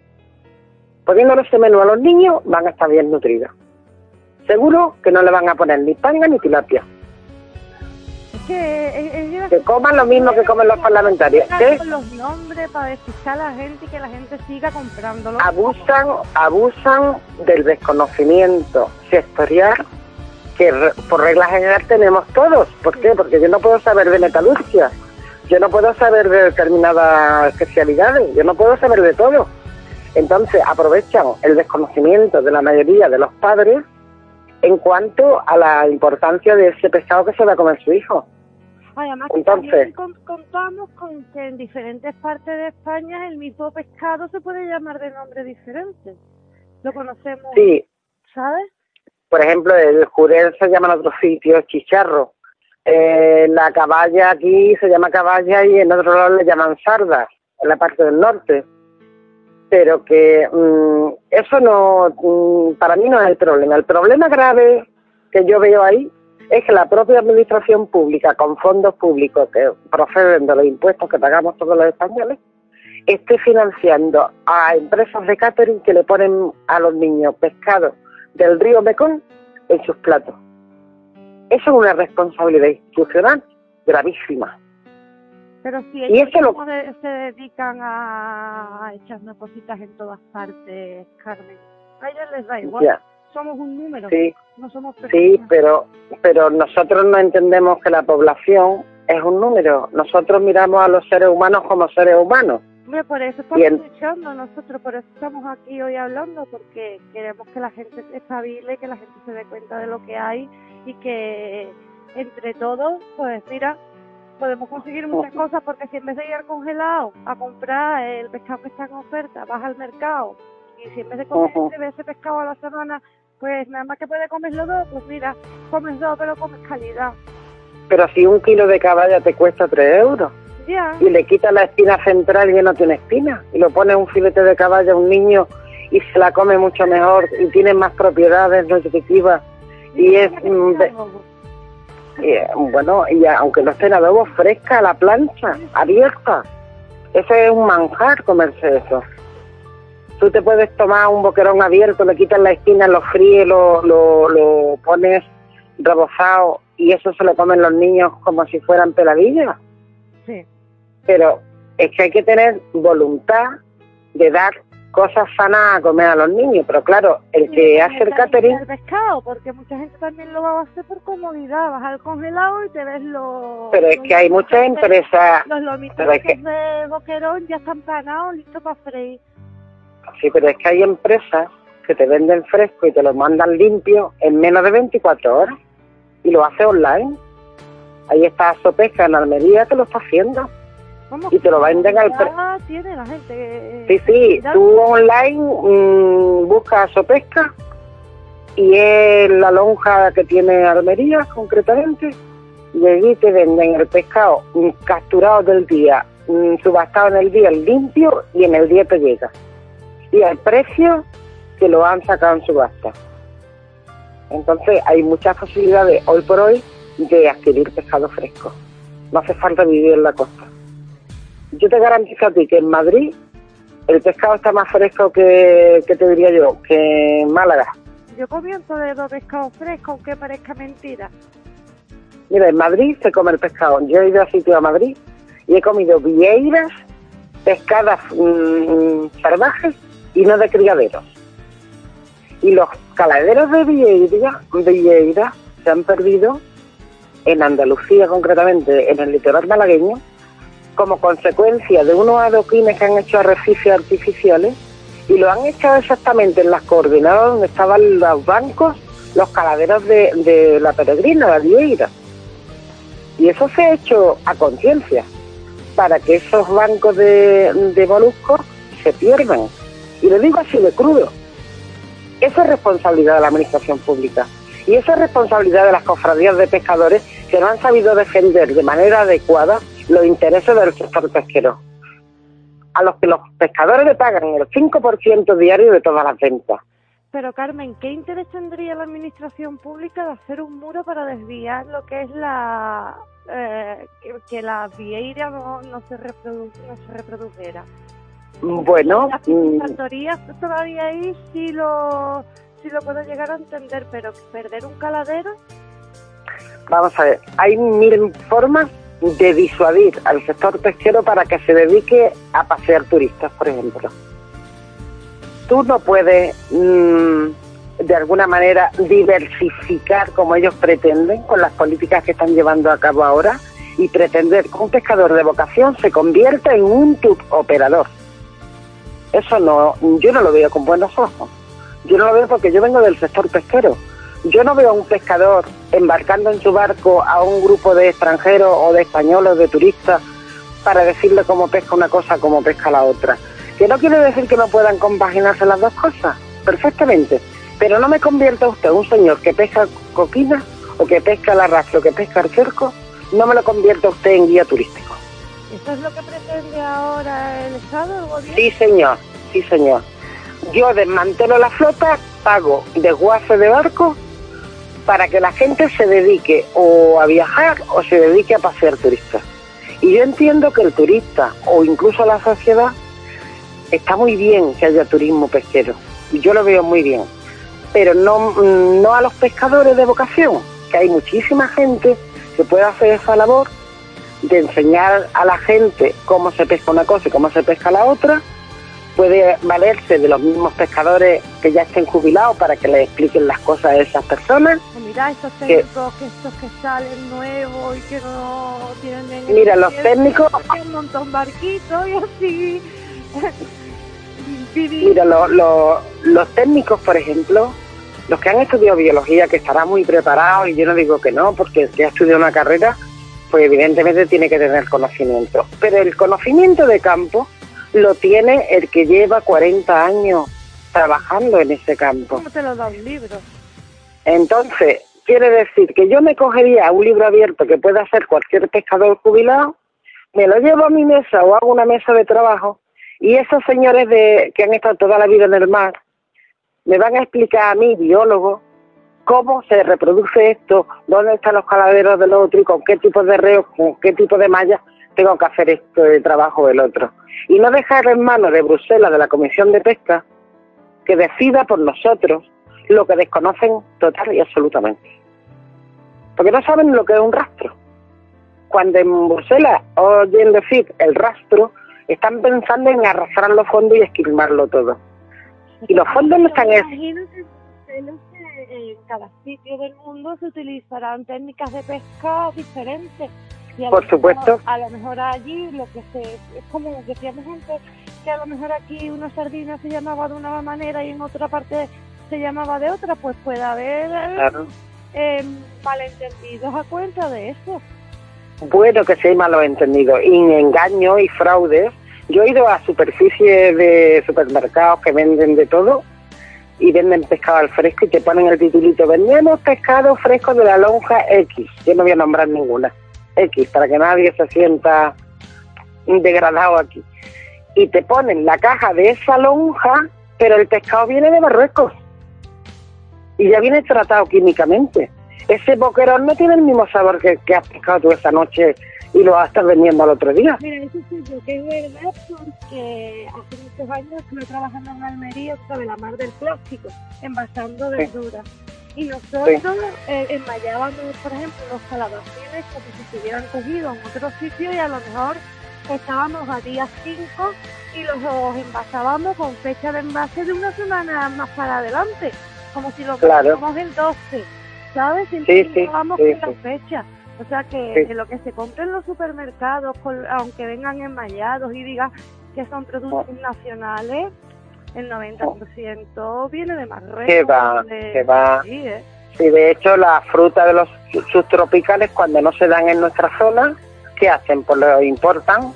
Poniéndole ese menú a los niños van a estar bien nutridos. Seguro que no le van a poner ni panga ni tilapia que, que coman lo mismo que comen los parlamentarios. ¿Qué? los nombres para despistar a la gente y que la gente siga comprándolo. Abusan, abusan del desconocimiento sectorial que por regla general tenemos todos. ¿Por qué? Porque yo no puedo saber de metalurgia, yo no puedo saber de determinadas especialidades, yo no puedo saber de todo. Entonces aprovechan el desconocimiento de la mayoría de los padres en cuanto a la importancia de ese pescado que se va a comer su hijo. Además, Entonces, contamos con que en diferentes partes de España el mismo pescado se puede llamar de nombre diferente. Lo conocemos, sí. ¿sabes? Por ejemplo, el jurel se llama en otros sitios chicharro. Eh, la caballa aquí se llama caballa y en otro lado le llaman sarda, en la parte del norte. Pero que mm, eso no, mm, para mí no es el problema. El problema grave que yo veo ahí es que la propia administración pública, con fondos públicos que proceden de los impuestos que pagamos todos los españoles, esté financiando a empresas de catering que le ponen a los niños pescado del río Mekong en sus platos. Eso es una responsabilidad institucional gravísima. Pero si ellos se dedican a echarnos cositas en todas partes, Carmen, a ellos les da igual somos un número, sí, no somos Sí, pero, pero nosotros no entendemos que la población es un número. Nosotros miramos a los seres humanos como seres humanos. por eso estamos luchando nosotros, por eso estamos aquí hoy hablando, porque queremos que la gente se estable, que la gente se dé cuenta de lo que hay y que entre todos, pues mira, podemos conseguir muchas cosas porque si en vez de ir al congelado a comprar el pescado que está en oferta, vas al mercado y si en vez de comer ese pescado a la semana pues nada más que puede comerlo dos, pues mira, comes dos, pero comes calidad. Pero si un kilo de caballa te cuesta tres euros. Ya. Y le quita la espina central y no tiene espina. Y lo pone un filete de caballa a un niño y se la come mucho mejor y tiene más propiedades nutritivas. Y, es. Eh, bueno, y aunque no esté en adobo, fresca, a la plancha, abierta. Ese es un manjar comerse eso. Tú te puedes tomar un boquerón abierto, le quitas la esquina, lo fríes, lo, lo, pones rebozado y eso se lo comen los niños como si fueran peladillas. Sí. Pero es que hay que tener voluntad de dar cosas sanas a comer a los niños, pero claro, el que hace el catering... El pescado, porque mucha gente también lo va a hacer por comodidad, vas al congelado y te ves los... Pero es que hay muchas empresas... Los lomitos de boquerón ya están panados, listos para freír. Sí, pero es que hay empresas que te venden fresco y te lo mandan limpio en menos de 24 horas y lo hace online. Ahí está Sopesca en Almería que lo está haciendo. Y te lo venden al precio. tiene la gente. Sí, sí, tú online mmm, buscas Sopesca y es la lonja que tiene Almería concretamente y allí te venden el pescado capturado del día, mm, subastado en el día, limpio y en el día te llega y al precio que lo han sacado en subasta. Entonces hay muchas posibilidades hoy por hoy de adquirir pescado fresco. No hace falta vivir en la costa. Yo te garantizo a ti que en Madrid el pescado está más fresco que, que te diría yo, que en Málaga. Yo comienzo de dos pescados frescos, aunque parezca mentira. Mira, en Madrid se come el pescado. Yo he ido a sitio a Madrid y he comido vieiras, pescadas mm, salvajes y no de criaderos. Y los caladeros de Villeira, Villeira se han perdido en Andalucía concretamente, en el litoral malagueño, como consecuencia de unos adoquines que han hecho arrecifes artificiales y lo han hecho exactamente en las coordenadas donde estaban los bancos, los caladeros de, la peregrina, la Vieira. Y eso se ha hecho a conciencia, para que esos bancos de, de moluscos se pierdan. Y lo digo así de crudo. Esa es responsabilidad de la administración pública. Y esa es responsabilidad de las cofradías de pescadores que no han sabido defender de manera adecuada los intereses del sector pesquero. A los que los pescadores le pagan el 5% diario de todas las ventas. Pero Carmen, ¿qué interés tendría la administración pública de hacer un muro para desviar lo que es la eh, que, la vieira no, se, reprodu no se reprodujera? Bueno, las mm, factorías todavía ahí sí lo sí lo puedo llegar a entender, pero perder un caladero. Vamos a ver, hay mil formas de disuadir al sector pesquero para que se dedique a pasear turistas, por ejemplo. Tú no puedes, mm, de alguna manera, diversificar como ellos pretenden con las políticas que están llevando a cabo ahora y pretender que un pescador de vocación se convierta en un operador. Eso no, yo no lo veo con buenos ojos. Yo no lo veo porque yo vengo del sector pesquero yo no veo a un pescador embarcando en su barco a un grupo de extranjeros o de españoles, de turistas, para decirle cómo pesca una cosa, cómo pesca la otra. Que no quiere decir que no puedan compaginarse las dos cosas, perfectamente. Pero no me convierta usted un señor que pesca coquina o que pesca el arrastre o que pesca el cerco, no me lo convierta usted en guía turístico. ¿Eso es lo que pretende ahora el Estado, el gobierno? Sí, señor, sí, señor. Yo desmantelo la flota, pago desguace de barco para que la gente se dedique o a viajar o se dedique a pasear turistas. Y yo entiendo que el turista o incluso la sociedad está muy bien que haya turismo pesquero. Yo lo veo muy bien. Pero no, mm, no a los pescadores de vocación, que hay muchísima gente que puede hacer esa labor de enseñar a la gente cómo se pesca una cosa y cómo se pesca la otra puede valerse de los mismos pescadores que ya estén jubilados para que le expliquen las cosas a esas personas. mira, estos técnicos que, estos que salen nuevos y que no tienen... Mira, los técnicos... Un montón barquitos y así... mira, los técnicos, por ejemplo, los que han estudiado biología, que estarán muy preparados, y yo no digo que no, porque el que ha estudiado una carrera, pues evidentemente tiene que tener conocimiento. Pero el conocimiento de campo lo tiene el que lleva 40 años trabajando en ese campo. ¿Cómo te lo da un libro? Entonces, quiere decir que yo me cogería un libro abierto que pueda hacer cualquier pescador jubilado, me lo llevo a mi mesa o hago una mesa de trabajo y esos señores de, que han estado toda la vida en el mar me van a explicar a mí, biólogo, cómo se reproduce esto, dónde están los caladeros del otro y con qué tipo de reos, con qué tipo de mallas tengo que hacer esto de trabajo el otro. Y no dejar en manos de Bruselas, de la Comisión de Pesca, que decida por nosotros lo que desconocen total y absolutamente. Porque no saben lo que es un rastro. Cuando en Bruselas oyen decir el rastro, están pensando en arrastrar los fondos y esquilmarlo todo. Y los fondos no están... En cada sitio del mundo se utilizarán técnicas de pesca diferentes por supuesto. a lo mejor allí lo que se, es como decíamos antes, que a lo mejor aquí una sardina se llamaba de una manera y en otra parte se llamaba de otra, pues puede haber eh, malentendidos a cuenta de eso. Bueno que sí hay malos entendidos, y engaños y fraudes. Yo he ido a superficies de supermercados que venden de todo y venden pescado al fresco y te ponen el titulito, vendemos pescado fresco de la lonja X. Yo no voy a nombrar ninguna X, para que nadie se sienta degradado aquí. Y te ponen la caja de esa lonja, pero el pescado viene de Marruecos. Y ya viene tratado químicamente. Ese boquerón no tiene el mismo sabor que, que has pescado tú esa noche y lo vas a estar vendiendo al otro día. Mira, eso sí, que es verdad porque hace muchos años estuve trabajando en Almería sobre la mar del plástico, envasando verduras. Y nosotros eh, enmayábamos, por ejemplo, los calabacines como si se hubieran cogido en otro sitio y a lo mejor estábamos a día 5 y los envasábamos con fecha de envase de una semana más para adelante, como si lo claro. el 12, ¿sabes? Y sí, sí, con la fecha. O sea que lo que se compre en los supermercados, aunque vengan enmallados y digan que son productos oh. nacionales, el 90% viene de Marruecos. Que va, que va. Sí, ¿eh? sí, de hecho, la fruta de los subtropicales, cuando no se dan en nuestra zona, ¿qué hacen? Pues lo importan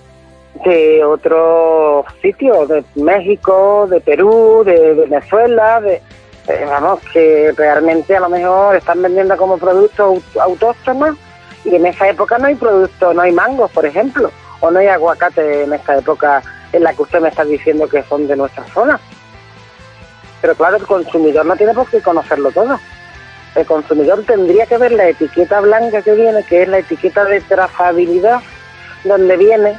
de otros sitios, de México, de Perú, de Venezuela, de, eh, vamos, que realmente a lo mejor están vendiendo como productos autóctonos y en esa época no hay productos, no hay mangos, por ejemplo, o no hay aguacate en esta época en la que usted me está diciendo que son de nuestra zona. Pero claro, el consumidor no tiene por qué conocerlo todo. El consumidor tendría que ver la etiqueta blanca que viene, que es la etiqueta de trazabilidad, donde viene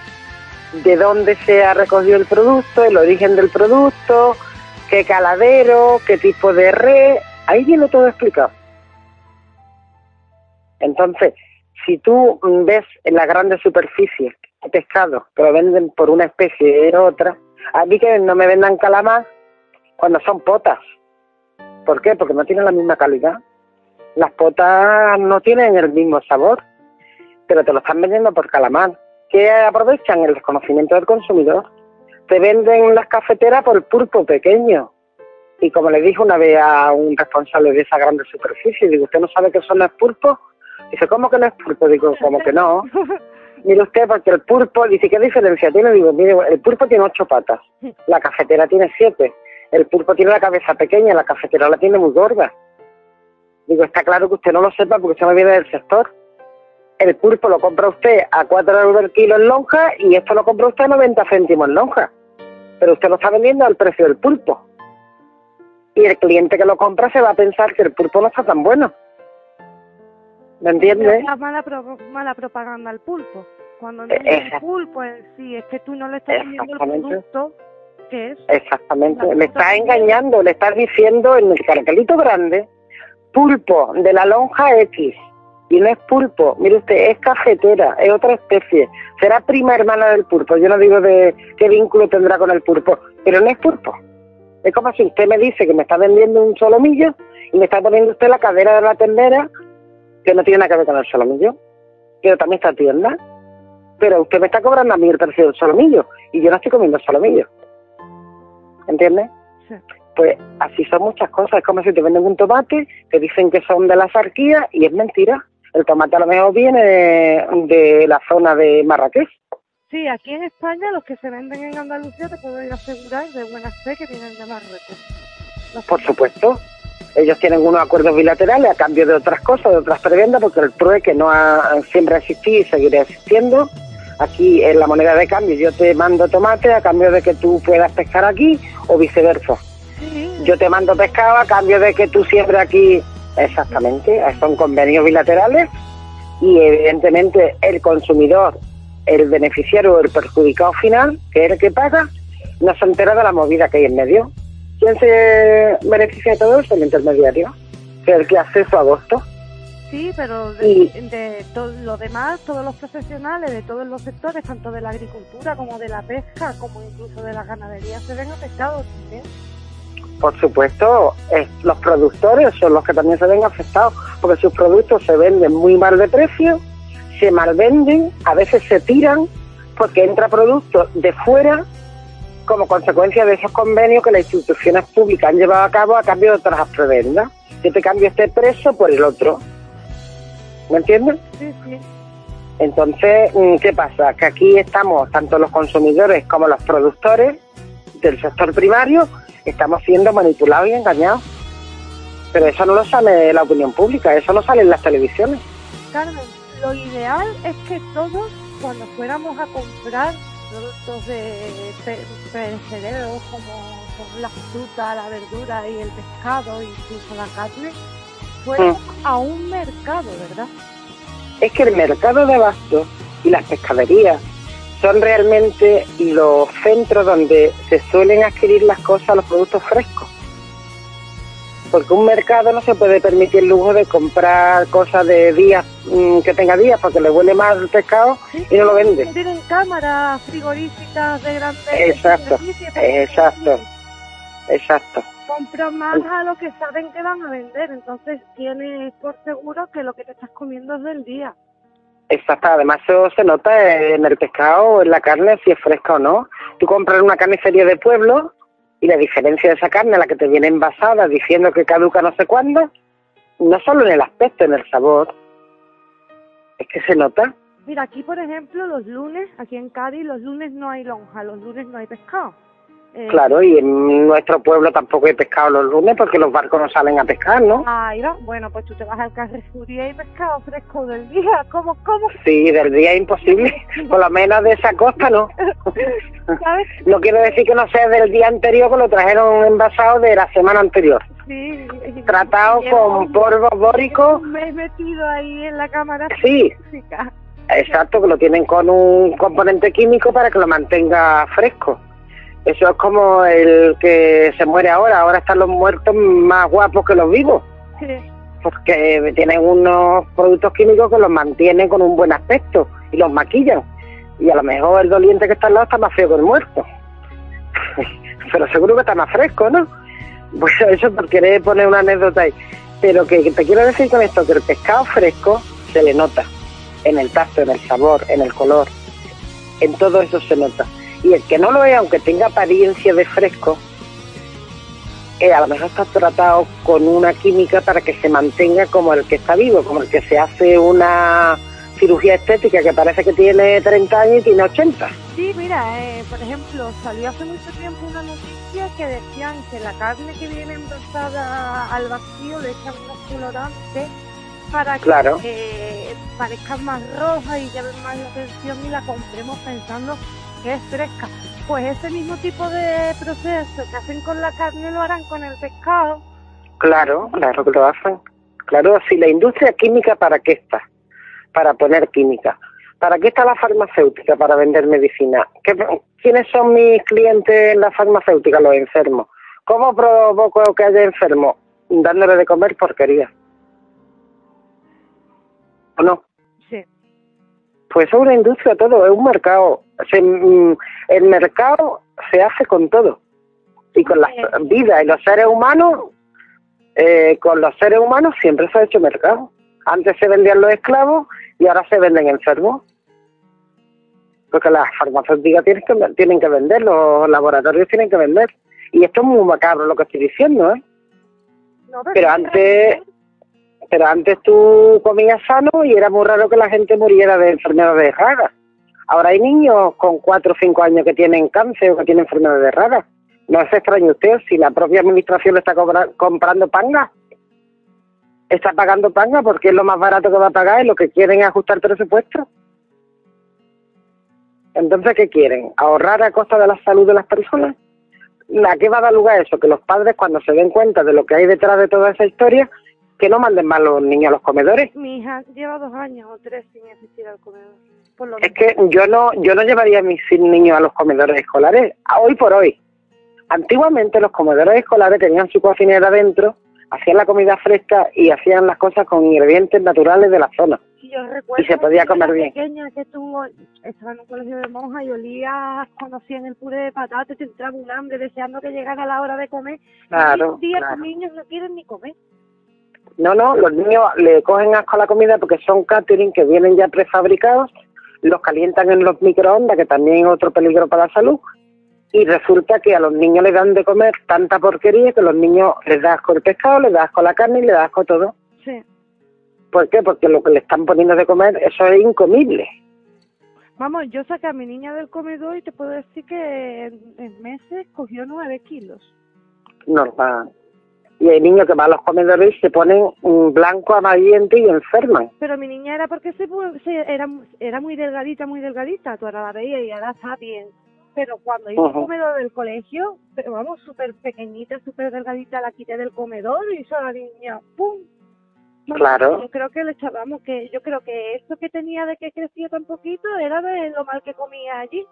de dónde se ha recogido el producto, el origen del producto, qué caladero, qué tipo de red, ahí viene todo explicado. Entonces, si tú ves en las grandes superficies pescado que lo venden por una especie y otra, a mí que no me vendan calamar cuando son potas. ¿Por qué? Porque no tienen la misma calidad. Las potas no tienen el mismo sabor, pero te lo están vendiendo por calamar. ¿Qué aprovechan? El desconocimiento del consumidor. Te venden las cafeteras por pulpo pequeño. Y como le dije una vez a un responsable de esa grande superficie, digo, ¿usted no sabe que son los pulpos? Dice, ¿cómo que no es pulpo? Digo, como que no. Mire usted, porque el pulpo, dice, ¿qué diferencia tiene? Digo, mire, el pulpo tiene ocho patas, la cafetera tiene siete. El pulpo tiene la cabeza pequeña, la cafetera la tiene muy gorda. Digo, está claro que usted no lo sepa porque usted no viene del sector. El pulpo lo compra usted a 4 euros el kilo en lonja y esto lo compra usted a 90 céntimos en lonja. Pero usted lo está vendiendo al precio del pulpo. Y el cliente que lo compra se va a pensar que el pulpo no está tan bueno. ¿Me entiendes? Es mala, mala propaganda al pulpo. Cuando no es el pulpo en sí, es que tú no le estás vendiendo el producto que es. Exactamente, le estás engañando, le estás diciendo en el cartelito grande, pulpo de la lonja X. Y no es pulpo, mire usted, es cafetera, es otra especie. Será prima hermana del pulpo. Yo no digo de qué vínculo tendrá con el pulpo, pero no es pulpo. Es como si usted me dice que me está vendiendo un solomillo y me está poniendo usted la cadera de la tendera que no tiene nada que ver con el solomillo, pero también está tienda. Pero usted me está cobrando a mí el precio del solomillo y yo no estoy comiendo solomillo. ¿Entiendes? Pues así son muchas cosas. Es como si te venden un tomate, te dicen que son de la zarquía y es mentira. El tomate a lo mejor viene de, la zona de Marrakech. Sí, aquí en España los que se venden en Andalucía te puedo asegurar de buena fe que vienen de Marruecos. Por supuesto. Ellos tienen unos acuerdos bilaterales a cambio de otras cosas, de otras prebendas, porque el PROE que no ha, siempre ha existido y seguirá existiendo. Aquí en la moneda de cambio yo te mando tomate a cambio de que tú puedas pescar aquí o viceversa. Yo te mando pescado a cambio de que tú siembres aquí. Exactamente, son convenios bilaterales y evidentemente el consumidor, el beneficiario o el perjudicado final, que es el que paga, no se entera de la movida que hay en medio. ¿Quién se beneficia de todo eso? El intermediario, que es el que hace su agosto. Sí, pero de, todo lo demás, todos los profesionales de todos los sectores, tanto de la agricultura como de la pesca, como incluso de la ganadería, se ven afectados también. Por supuesto, los productores son los que también se ven afectados, porque sus productos se venden muy mal de precio, se malvenden, a veces se tiran, porque entra producto de fuera como consecuencia de esos convenios que las instituciones públicas han llevado a cabo a cambio de otras prebendas. Yo te cambio este preso por el otro. ¿Me entiendes? Sí, sí. Entonces, mm, ¿qué pasa? Que aquí estamos, tanto los consumidores como los productores del sector primario, estamos siendo manipulados y engañados. Pero eso no lo sale la opinión pública, eso no sale en las televisiones. Carmen, lo ideal es que todos, cuando fuéramos a comprar productos de perecederos como son la fruta, la verdura y el pescado, incluso la carne, fueron mm. a un mercado, ¿verdad? Es que el mercado de abasto y las pescaderías son realmente los centros donde se suelen adquirir las cosas, los productos frescos porque un mercado no se puede permitir el lujo de comprar cosas de días mm, que tenga días porque le huele mal el pescado y no lo vende. Tienen cámaras frigoríficas de grandes. Exacto, exacto, exacto. Compran más a lo que saben que van a vender, entonces tienes por seguro que lo que te estás comiendo es del día. Exacto, además eso se nota en el pescado o en la carne si es fresca o no. Tú compras una carnicería de pueblo y la diferencia de esa carne, la que te viene envasada diciendo que caduca no sé cuándo, no solo en el aspecto, en el sabor, es que se nota. Mira, aquí por ejemplo los lunes, aquí en Cádiz, los lunes no hay lonja, los lunes no hay pescado. Eh, claro, y en nuestro pueblo tampoco hay pescado los lunes porque los barcos no salen a pescar, ¿no? Ah, va. Bueno, pues tú te vas al Carrefour y hay pescado fresco del día. ¿Cómo, cómo? Sí, del día es imposible. Por lo menos de esa costa, ¿no? ¿Sabes? no quiero decir que no sea del día anterior, que lo trajeron envasado de la semana anterior. Sí. Tratado con polvo bórico. Me he metido ahí en la cámara. Sí. Exacto, que lo tienen con un componente químico para que lo mantenga fresco. Eso es como el que se muere ahora. Ahora están los muertos más guapos que los vivos. Sí. Porque tienen unos productos químicos que los mantienen con un buen aspecto y los maquillan. Y a lo mejor el doliente que está al lado está más feo que el muerto. Pero seguro que está más fresco, ¿no? Pues eso por querer poner una anécdota ahí. Pero que te quiero decir con esto, que el pescado fresco se le nota en el tacto, en el sabor, en el color. En todo eso se nota. Y el que no lo es, aunque tenga apariencia de fresco, eh, a lo mejor está tratado con una química para que se mantenga como el que está vivo, como el que se hace una cirugía estética que parece que tiene 30 años y tiene 80. Sí, mira, eh, por ejemplo, salió hace mucho tiempo una noticia que decían que la carne que viene envasada al vacío le echan unos colorantes para que eh, parezca más roja y llame más la atención y la compremos pensando que es fresca. Pues ese mismo tipo de proceso que hacen con la carne lo harán con el pescado. Claro, claro que lo hacen. Claro, si la industria química, ¿para qué está? Para poner química. ¿Para qué está la farmacéutica? Para vender medicina. ¿Quiénes son mis clientes en la farmacéutica? Los enfermos. ¿Cómo provoco que haya enfermos? Dándole de comer porquería. ¿O no? Sí. Pues es una industria todo, es un mercado. Mm, el mercado se hace con todo. Y con las vidas y los seres humanos, eh, con los seres humanos siempre se ha hecho mercado. Antes se vendían los esclavos y ahora se venden enfermos. Porque las farmacéuticas tienen que, tienen que vender, los laboratorios tienen que vender. Y esto es muy macabro lo que estoy diciendo, ¿eh? pero antes pero antes tú comías sano y era muy raro que la gente muriera de enfermedades raras. Ahora hay niños con 4 o 5 años que tienen cáncer o que tienen enfermedades raras. No es extraño usted si la propia administración le está comprando panga. Está pagando panga porque es lo más barato que va a pagar y lo que quieren es ajustar el presupuesto. Entonces, ¿qué quieren? ¿Ahorrar a costa de la salud de las personas? ¿A qué va a dar lugar eso? Que los padres, cuando se den cuenta de lo que hay detrás de toda esa historia, que no manden más los niños a los comedores. Mi hija lleva dos años o tres sin asistir al comedor. Es que yo no, yo no llevaría a mis niños a los comedores escolares, hoy por hoy. Antiguamente los comedores escolares tenían su cocinera adentro, hacían la comida fresca y hacían las cosas con ingredientes naturales de la zona. y se podía comer bien. pequeña que estuvo, estaba en un colegio de monjas y olía, conocían el puré de patata, te entraba un hambre deseando que llegara la hora de comer. Claro, y día los niños no quieren ni comer. No, no, los niños le cogen asco a la comida porque son catering que vienen ya prefabricados, los calientan en los microondas, que también es otro peligro para la salud, y resulta que a los niños les dan de comer tanta porquería que los niños les da asco el pescado, les da asco la carne y les da asco todo. Sí. ¿Por qué? Porque lo que le están poniendo de comer, eso es incomible. Vamos, yo saqué a mi niña del comedor y te puedo decir que en, meses cogió nueve kilos. Normal y hay niños que van a los comedores y se ponen blanco, amarillento y enferman. Pero mi niña era porque se, era, era muy delgadita, muy delgadita, tú ahora la veías y ahora está bien. Pero cuando iba al comedor del colegio, pero vamos, súper pequeñita, súper delgadita, la quité del comedor y hizo la niña, ¡pum! claro. Yo creo que le echábamos que, yo creo que esto que tenía de que crecía tan poquito era de lo mal que comía allí.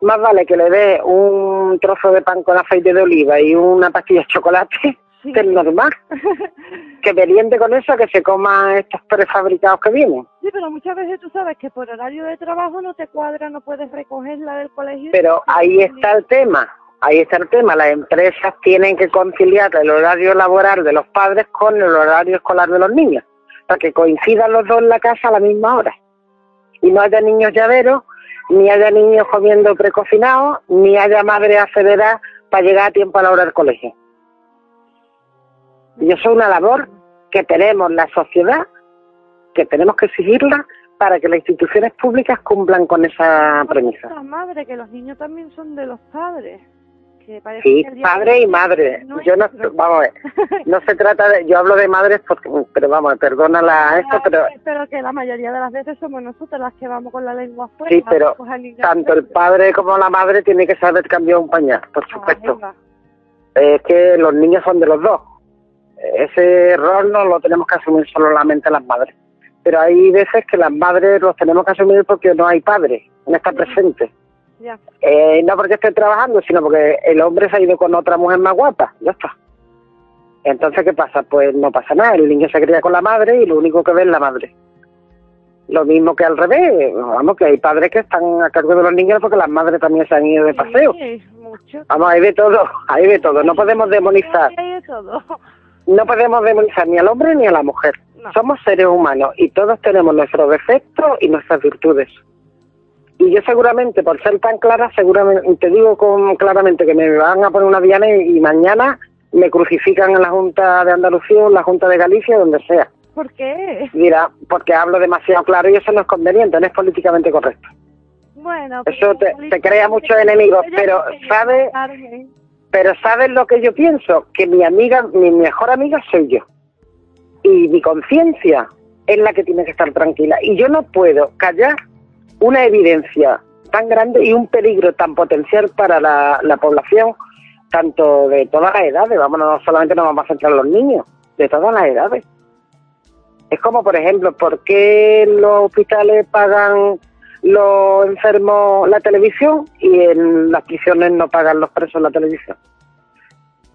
Más vale que le dé un trozo de pan con aceite de oliva y una pastilla de chocolate que es normal. que meriende con eso, que se coma estos prefabricados que vienen. Sí, pero muchas veces tú sabes que por horario de trabajo no te cuadra, no puedes recogerla del colegio. Pero ahí está el tema, ahí está el tema. Las empresas tienen que conciliar el horario laboral de los padres con el horario escolar de los niños, para que coincidan los dos en la casa a la misma hora. y no haya niños llaveros, ni haya niños comiendo precocinados, ni haya madre acelerada para llegar a tiempo a la hora del colegio. Y eso es una labor que tenemos la sociedad, que tenemos que exigirla para que las instituciones públicas cumplan con esa premisa. madre, que los niños también son de los padres sí, padre y madre. yo no, vamos, no se trata de, yo hablo de madres porque, pero vamos, perdona la esto, pero. Pero que la mayoría de las veces somos nosotros las que vamos con la lengua fuera. Sí, pero tanto el padre como la madre tiene que saber cambiar un pañal, por ah, supuesto. es que los niños son de los dos. Ese rol no lo tenemos que asumir solamente las madres. Pero hay veces que las madres los tenemos que asumir porque no hay padre, no está presente. Eh, no porque esté trabajando, sino porque el hombre se ha ido con otra mujer más guapa, ya está. Entonces, ¿qué pasa? Pues no pasa nada, el niño se cría con la madre y lo único que ve es la madre. Lo mismo que al revés, vamos, que hay padres que están a cargo de los niños porque las madres también se han ido de paseo. Vamos, hay de todo, hay de todo, no podemos demonizar. No podemos demonizar ni al hombre ni a la mujer. Somos seres humanos y todos tenemos nuestros defectos y nuestras virtudes. Y yo seguramente, por ser tan clara, seguramente te digo con, claramente que me van a poner una diana y, mañana me crucifican en la Junta de Andalucía, en la Junta de Galicia, donde sea. ¿Por qué? Mira, porque hablo demasiado claro y eso no es conveniente, no es políticamente correcto. Bueno, eso te, crea muchos enemigos, pero ¿sabes? Pero ¿sabes lo que yo pienso? Que mi amiga, mi mejor amiga soy yo. Y mi conciencia es la que tiene que estar tranquila. Y yo no puedo callar una evidencia tan grande y un peligro tan potencial para la, población, tanto de todas las edades, vamos, no solamente nos vamos a centrar en los niños, de todas las edades. Es como, por ejemplo, ¿por qué los hospitales pagan los enfermos la televisión y en las prisiones no pagan los presos la televisión?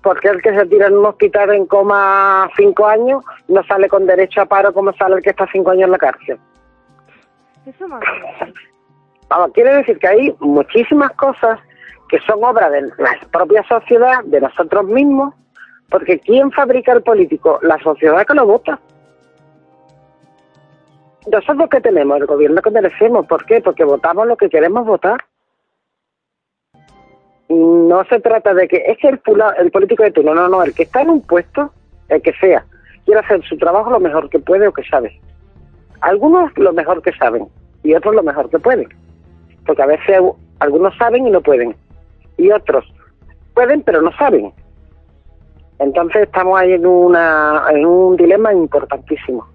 ¿Por qué el que se tira en un hospital en coma cinco años no sale con derecho a paro como sale el que está cinco años en la cárcel? Eso Vamos, quiere decir que hay muchísimas cosas que son obra de la propia sociedad, de nosotros mismos, porque ¿quién fabrica el político? La sociedad que lo vota. Nosotros que tenemos, el gobierno que merecemos, ¿por qué? Porque votamos lo que queremos votar. No se trata de que es que el, el político de turno, no, no, el que está en un puesto, el que sea, quiere hacer su trabajo lo mejor que puede o que sabe. Algunos lo mejor que saben y otros lo mejor que pueden. Porque a veces algunos saben y no pueden. Y otros pueden pero no saben. Entonces estamos ahí en, una, en un dilema importantísimo.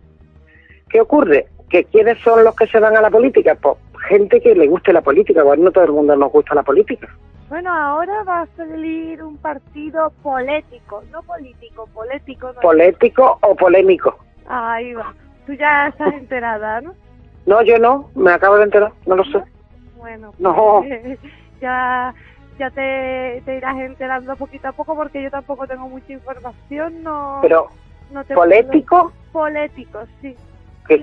¿Qué ocurre? ¿Que quiénes son los que se van a la política? Pues gente que le guste la política, bueno, no todo el mundo nos gusta la política. Bueno, ahora va a salir un partido político, no político, político. político o polémico. Ahí va. Tú ya estás enterada, ¿no? No, yo no, me acabo de enterar, no lo sé. Bueno, no. ya ya te, irás enterando poquito a poco porque yo tampoco tengo mucha información, no. Pero, no ¿político? Político, sí.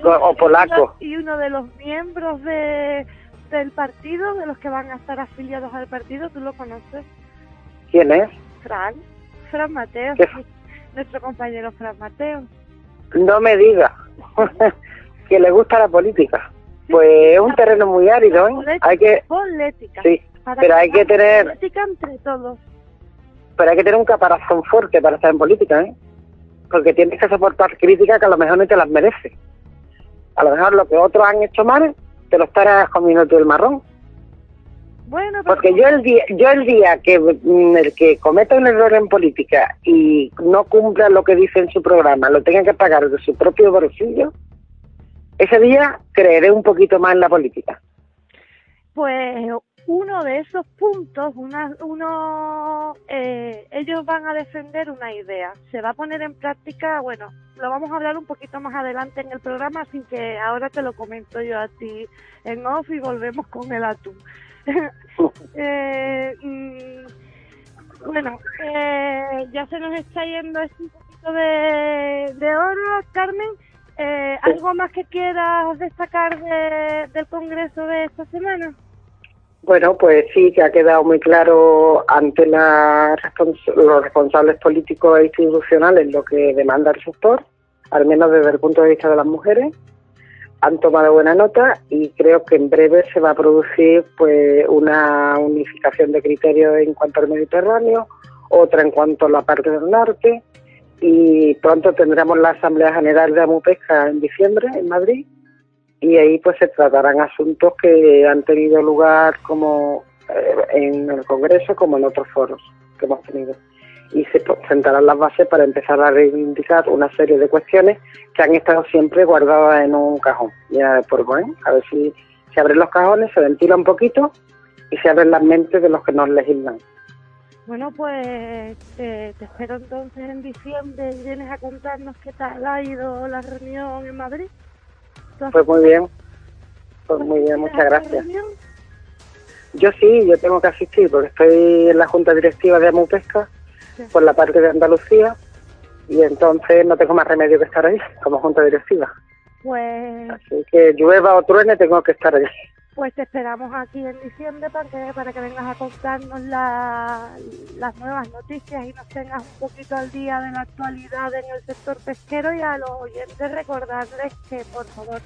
O polaco. y uno de los miembros de, del partido, de los que van a estar afiliados al partido, ¿tú lo conoces? ¿Quién es? Fran, Fran Mateo, nuestro compañero Fran Mateo. No me diga que le gusta la política. Pues es un terreno muy árido, ¿eh? Hay que política. Sí, pero hay que tener política entre todos. Pero hay que tener un caparazón fuerte para estar en política, ¿eh? Porque tienes que soportar críticas que a lo mejor no te las mereces. A lo mejor lo que otros han hecho mal te lo estarás comiendo tú el marrón. Bueno, porque yo el día, yo el día que mm, el que cometa un error en política y no cumpla lo que dice en su programa, lo tenga que pagar de su propio bolsillo, ese día creeré un poquito más en la política. Pues uno de esos puntos, una, uno, eh, ellos van a defender una idea. Se va a poner en práctica, bueno, lo vamos a hablar un poquito más adelante en el programa, así que ahora te lo comento yo a ti en off y volvemos con el atún. Eh, mm, bueno, eh, ya se nos está yendo este poquito de, de oro, Carmen. Eh, ¿Algo más que quieras destacar del Congreso de esta semana? Bueno, pues sí, que ha quedado muy claro ante la los responsables políticos e institucionales lo que demanda el sector, al menos desde el punto de vista de las mujeres. han tomado buena nota y creo que en breve se va a producir pues una unificación de criterios en cuanto al Mediterráneo, otra en cuanto a la parte del norte y pronto tendremos la Asamblea General de Amupesca en diciembre en Madrid y ahí pues se tratarán asuntos que han tenido lugar como eh, en el Congreso como en otros foros que hemos tenido y se sentarán las bases para empezar a reivindicar una serie de cuestiones que han estado siempre guardadas en un cajón. Ya por bueno, a ver si se abren los cajones, se ventila un poquito y se abren las mentes de los que nos legislan. Bueno, pues te, espero entonces en diciembre y vienes a contarnos qué tal ha ido la reunión en Madrid. Pues muy bien, pues muy bien, muchas gracias. Yo sí, yo tengo que asistir porque estoy en la Junta Directiva de Amupesca por la parte de Andalucía y entonces no tengo más remedio que estar ahí como junta directiva. Pues... Así que llueva o truene tengo que estar ahí. Pues te esperamos aquí en diciembre para que, para que vengas a contarnos la, las nuevas noticias y nos tengas un poquito al día de la actualidad en el sector pesquero y a los oyentes recordarles que por favor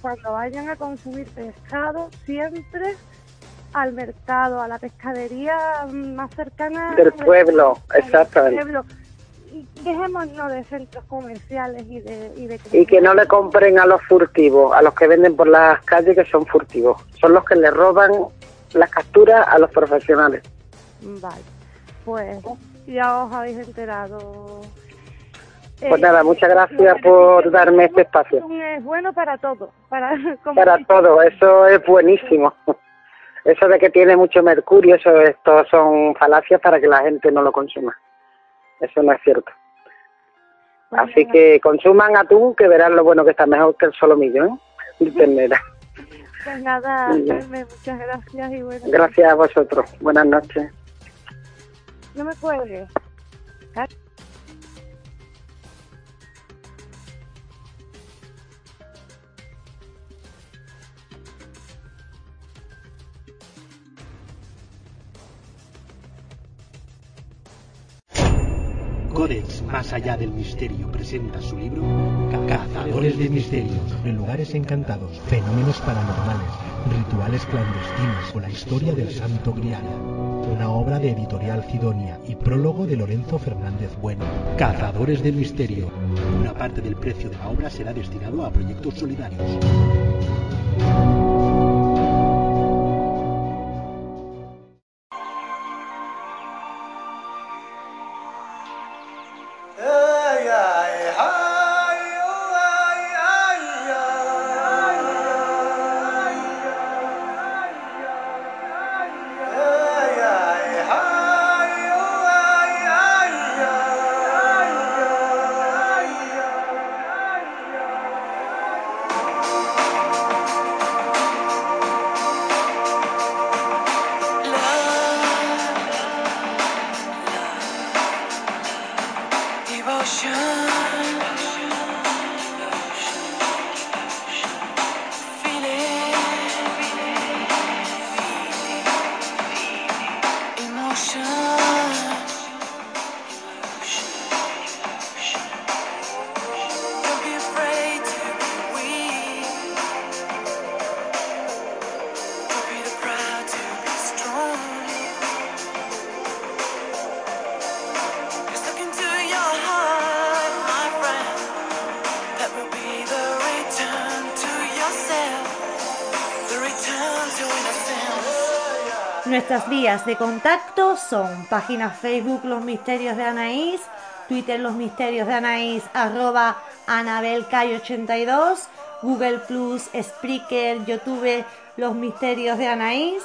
cuando vayan a consumir pescado siempre al mercado, a la pescadería más cercana del pueblo, exactamente. Pueblo. Y dejémonos de centros comerciales y de, y de... Y que no le compren a los furtivos, a los que venden por las calles que son furtivos. Son los que le roban las capturas a los profesionales. Vale, pues ya os habéis enterado. Pues nada, muchas gracias por darme este espacio. Es bueno para todo. Para, para todo, eso es buenísimo. Eso de que tiene mucho mercurio, eso esto son falacias para que la gente no lo consuma. Eso no es cierto. Así que consuman atún, que verán lo bueno que está mejor que el solomillo, ¿eh? Ternera. Pues nada, muchas gracias y buenas Gracias a vosotros. Buenas noches. No me cuelgues. Codex Más allá del misterio presenta su libro Cazadores de misterios, lugares encantados, fenómenos paranormales, rituales clandestinos o la historia del Santo Grial. Una obra de editorial Cidonia y prólogo de Lorenzo Fernández Bueno. Cazadores de misterio. Una parte del precio de la obra será destinado a proyectos solidarios. Nuestras vías de contacto son página Facebook Los Misterios de Anaís, Twitter Los Misterios de Anaís, arroba AnabelCay82, Google Plus, Spreaker, YouTube Los Misterios de Anaís.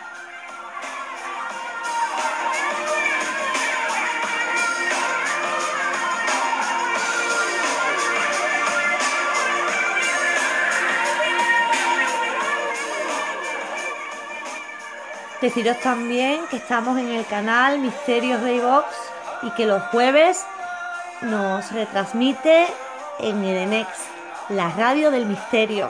Deciros también que estamos en el canal Misterios de iVox y que los jueves nos retransmite en Edenex, la radio del misterio.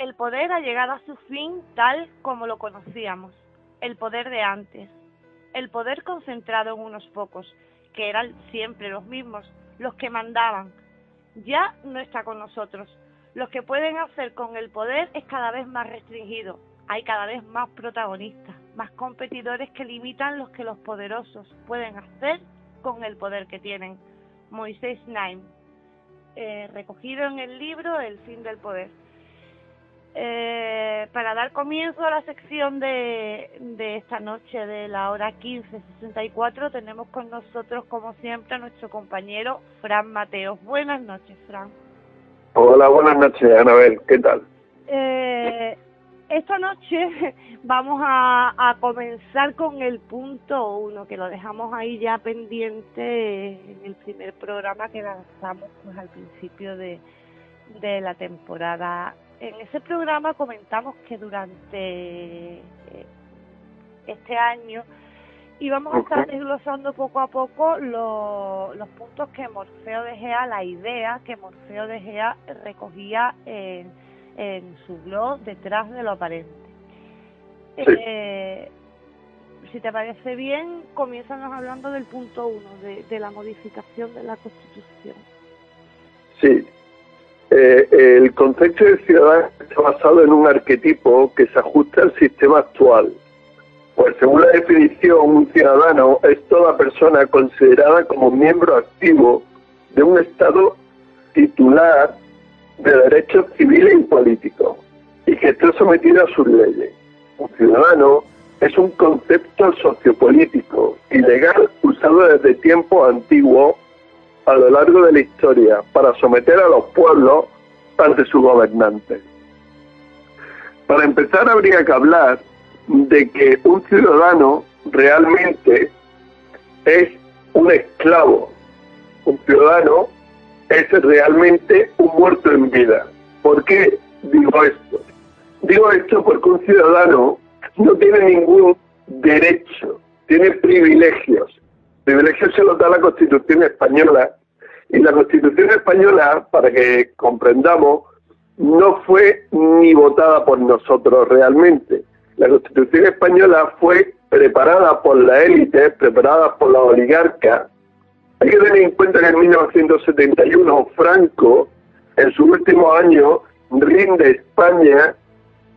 el poder ha llegado a su fin tal como lo conocíamos, el poder de antes, el poder concentrado en unos pocos, que eran siempre los mismos, los que mandaban, ya no está con nosotros. Los que pueden hacer con el poder es cada vez más restringido, hay cada vez más protagonistas, más competidores que limitan los que los poderosos pueden hacer con el poder que tienen. Moisés Naim, eh, recogido en el libro El fin del poder. Eh, para dar comienzo a la sección de, de esta noche de la hora 15.64 tenemos con nosotros como siempre a nuestro compañero Fran Mateos. Buenas noches, Fran. Hola, buenas noches, Anabel. ¿Qué tal? Eh, esta noche vamos a, comenzar con el punto uno, que lo dejamos ahí ya pendiente en el primer programa que lanzamos pues, al principio de, de la temporada. En ese programa comentamos que durante eh, este año íbamos a estar desglosando poco a poco los puntos que Morfeo de Gea, la idea que Morfeo de Gea recogía en en su blog detrás de lo aparente. Eh, si te parece bien, comienzanos hablando del punto uno, de, la modificación de la Constitución. Sí. Eh, el concepto de ciudadano está basado en un arquetipo que se ajusta al sistema actual. Pues según la definición, un ciudadano es toda persona considerada como miembro activo de un Estado titular de derechos civiles y políticos y que esté sometido a sus leyes. Un ciudadano es un concepto sociopolítico y legal usado desde tiempos antiguos a lo largo de la historia para someter a los pueblos ante sus gobernantes. Para empezar habría que hablar de que un ciudadano realmente es un esclavo. Un ciudadano es realmente un muerto en vida. ¿Por qué digo esto? Digo esto porque un ciudadano no tiene ningún derecho, tiene privilegios. Privilegios se los da la Constitución española. Y la Constitución española, para que comprendamos, no fue ni votada por nosotros realmente. La Constitución española fue preparada por la élite, preparada por la oligarca, hay que tener en cuenta que en 1971 Franco, en su último año, rinde España,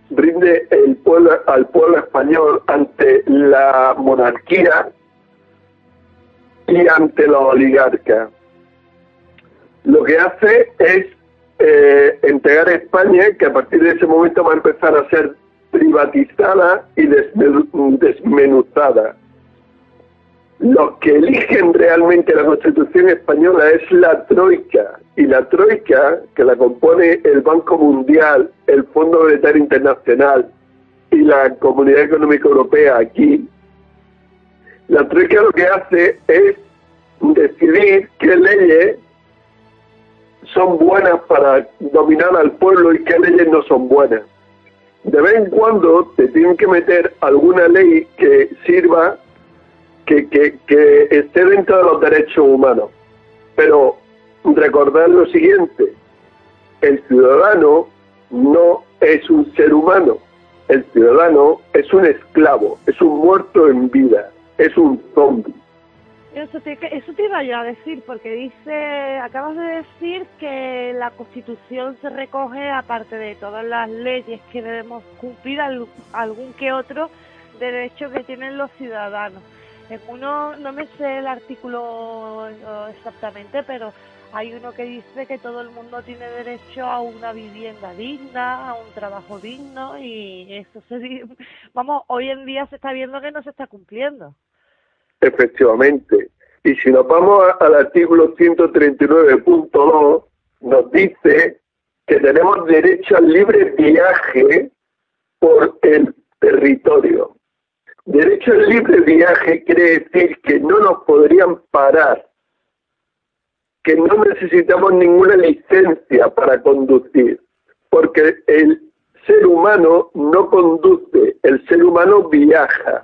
rinde el pueblo, al pueblo español ante la monarquía y ante la oligarca. Lo que hace es eh, entregar a España, que a partir de ese momento va a empezar a ser privatizada y desmenuzada los que eligen realmente la Constitución española es la Troika, y la Troika, que la compone el Banco Mundial, el Fondo Monetario Internacional y la Comunidad Económica Europea aquí, la Troika lo que hace es decidir qué leyes son buenas para dominar al pueblo y qué leyes no son buenas. De vez en cuando te tienen que meter alguna ley que sirva que, que, esté dentro de los derechos humanos. Pero recordar lo siguiente, el ciudadano no es un ser humano, el ciudadano es un esclavo, es un muerto en vida, es un zombie. Eso te, eso te iba yo a decir, porque dice, acabas de decir que la Constitución se recoge, aparte de todas las leyes que debemos cumplir, algún que otro derecho que tienen los ciudadanos. En uno, no me sé el artículo exactamente, pero hay uno que dice que todo el mundo tiene derecho a una vivienda digna, a un trabajo digno y eso se vamos, hoy en día se está viendo que no se está cumpliendo. Efectivamente. Y si nos vamos al artículo 139.2, nos dice que tenemos derecho al libre viaje por el territorio. Derecho al libre viaje quiere decir que no nos podrían parar, que no necesitamos ninguna licencia para conducir, porque el ser humano no conduce, el ser humano viaja.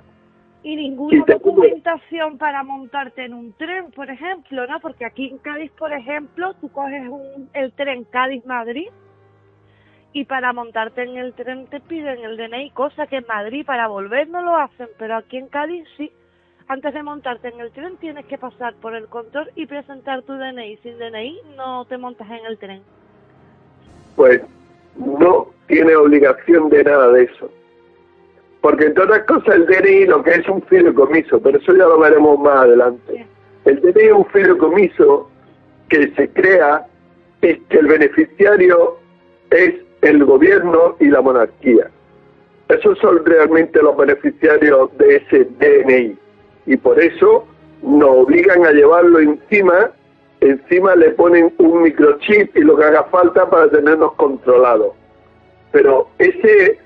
Y ninguna documentación para montarte en un tren, por ejemplo, ¿no? Porque aquí en Cádiz, por ejemplo, tú coges un, el tren Cádiz-Madrid y para montarte en el tren te piden el DNI, cosa que en Madrid para volver no lo hacen, pero aquí en Cádiz sí. Antes de montarte en el tren tienes que pasar por el control y presentar tu DNI. Sin DNI no te montas en el tren. Pues no tiene obligación de nada de eso. Porque en todas cosas el DNI lo que es un fideicomiso, pero eso ya lo veremos más adelante. El DNI es un fideicomiso que se crea y que el beneficiario es el gobierno y la monarquía. Esos son realmente los beneficiarios de ese DNI. Y por eso nos obligan a llevarlo encima, encima le ponen un microchip y lo que haga falta para tenernos controlados. Pero ese,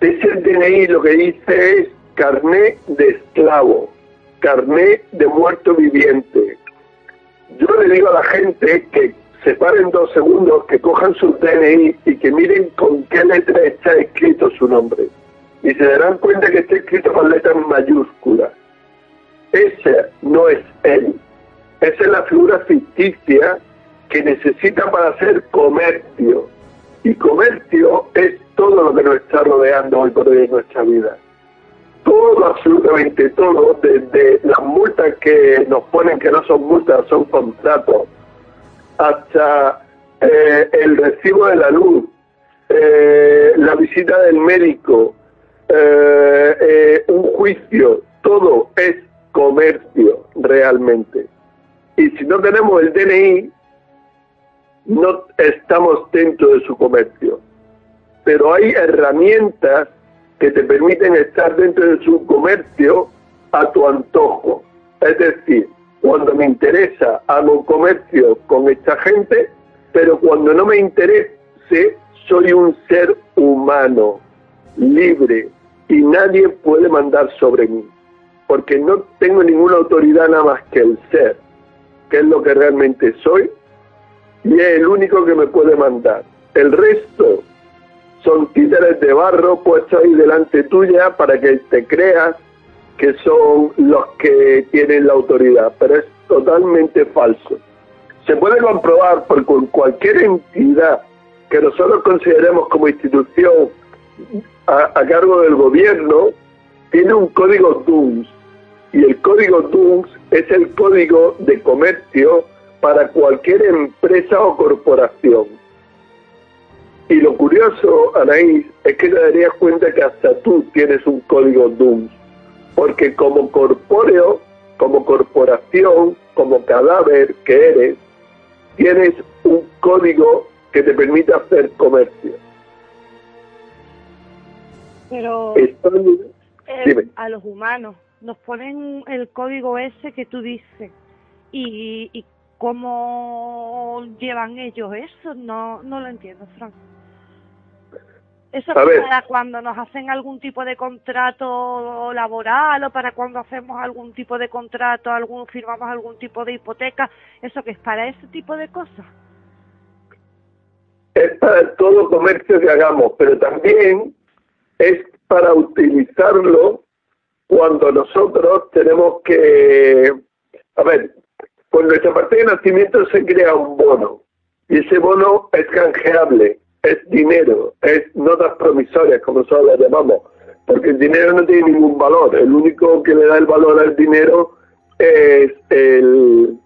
Ese DNI lo que dice es carné de esclavo, carné de muerto viviente. Yo le digo a la gente que se paren dos segundos, que cojan su DNI y que miren con qué letra está escrito su nombre. Y se darán cuenta que está escrito con letras mayúsculas. Ese no es él. Esa es la figura ficticia que necesita para hacer comercio. Y comercio es todo lo que nos está rodeando hoy por hoy en nuestra vida. Todo, absolutamente todo, desde las multas que nos ponen, que no son multas, son contratos, hasta eh, el recibo de la luz, eh, la visita del médico, eh, un juicio, todo es comercio realmente. Y si no tenemos el DNI, no estamos dentro de su comercio. Pero hay herramientas que te permiten estar dentro de su comercio a tu antojo. Es decir, cuando me interesa hago comercio con esta gente, pero cuando no me interese soy un ser humano, libre, y nadie puede mandar sobre mí, porque no tengo ninguna autoridad nada más que el ser, que es lo que realmente soy, y es el único que me puede mandar. El resto son títeres de barro puestos ahí delante tuya para que te creas que son los que tienen la autoridad, pero es totalmente falso. Se puede comprobar por cualquier entidad que nosotros consideremos como institución a, cargo del gobierno, tiene un código el código DUNS es el código de comercio para cualquier empresa o corporación. Y lo curioso, Anaís, es que te darías cuenta que hasta tú tienes un código DUNS, porque como corpóreo, como corporación, como cadáver que eres, tienes un código que te permite hacer comercio. Pero eh, a los humanos nos ponen el código ese que tú dices y, y cómo llevan ellos eso, no, no lo entiendo, Frank. Eso es para cuando nos hacen algún tipo de contrato laboral o para cuando hacemos algún tipo de contrato, algún firmamos algún tipo de hipoteca, eso que es para ese tipo de cosas. Es para todo comercio que hagamos, pero también es para utilizarlo cuando nosotros tenemos que, a ver, con nuestra parte de nacimiento se crea un bono y ese bono es canjeable, es dinero, es notas promisorias, como nosotros las llamamos, porque el dinero no tiene ningún valor, el único que le da el valor al dinero es el,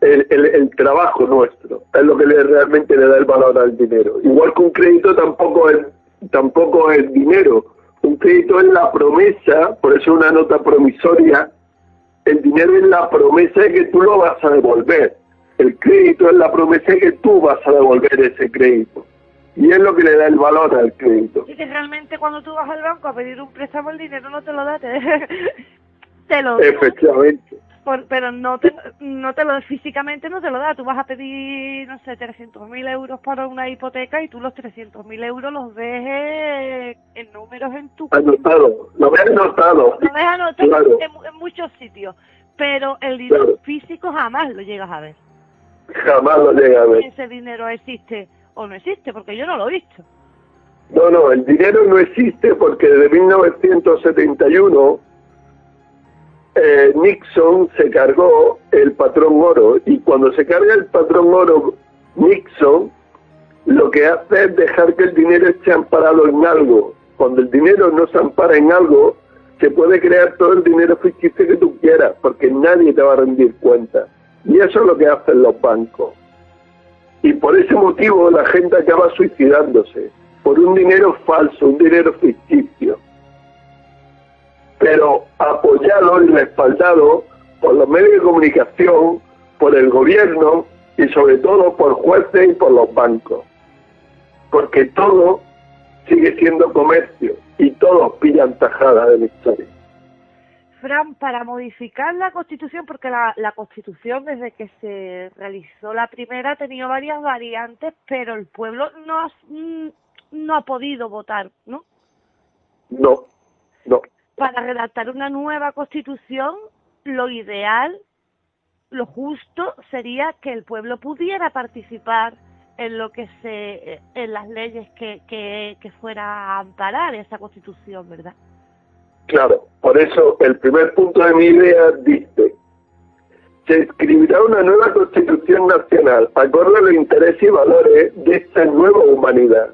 el, el, trabajo nuestro, es lo que le, realmente le da el valor al dinero. Igual que un crédito tampoco es, tampoco es dinero, un crédito es la promesa, por eso una nota promisoria el dinero es la promesa de que tú lo vas a devolver. El crédito es la promesa de que tú vas a devolver ese crédito. Y es lo que le da el valor al crédito. Y que realmente cuando tú vas al banco a pedir un préstamo, el dinero no te lo da, te, te lo Efectivamente pero no te, no te lo físicamente no te lo da. Tú vas a pedir, no sé, 300.000 euros para una hipoteca y tú los 300.000 euros los ves en números en tu... Anotado, lo ves anotado. Lo ves anotado en, muchos sitios, pero el dinero físico jamás lo llegas a ver. Jamás lo llegas a ver. Ese dinero existe o no existe, porque yo no lo he visto. No, no, el dinero no existe porque desde 1971 eh, Nixon se cargó el patrón oro y cuando se carga el patrón oro Nixon lo que hace es dejar que el dinero esté amparado en algo. Cuando el dinero no se ampara en algo, se puede crear todo el dinero ficticio que tú quieras, porque nadie te va a rendir cuenta. Y eso es lo que hacen los bancos. Y por ese motivo la gente acaba suicidándose, por un dinero falso, un dinero ficticio pero apoyado y respaldado por los medios de comunicación, por el gobierno y sobre todo por jueces y por los bancos. Porque todo sigue siendo comercio y todos pillan tajada de la historia. Fran, para modificar la Constitución, porque la, la, Constitución desde que se realizó la primera ha tenido varias variantes, pero el pueblo no ha, mm, no ha podido votar, ¿no? No, no. Para redactar una nueva constitución, lo ideal, lo justo sería que el pueblo pudiera participar en lo que se, en las leyes que, que, que fuera a amparar esa constitución, ¿verdad? Claro, por eso el primer punto de mi idea dice, se escribirá una nueva constitución nacional, acorde a los intereses y valores de esta nueva humanidad.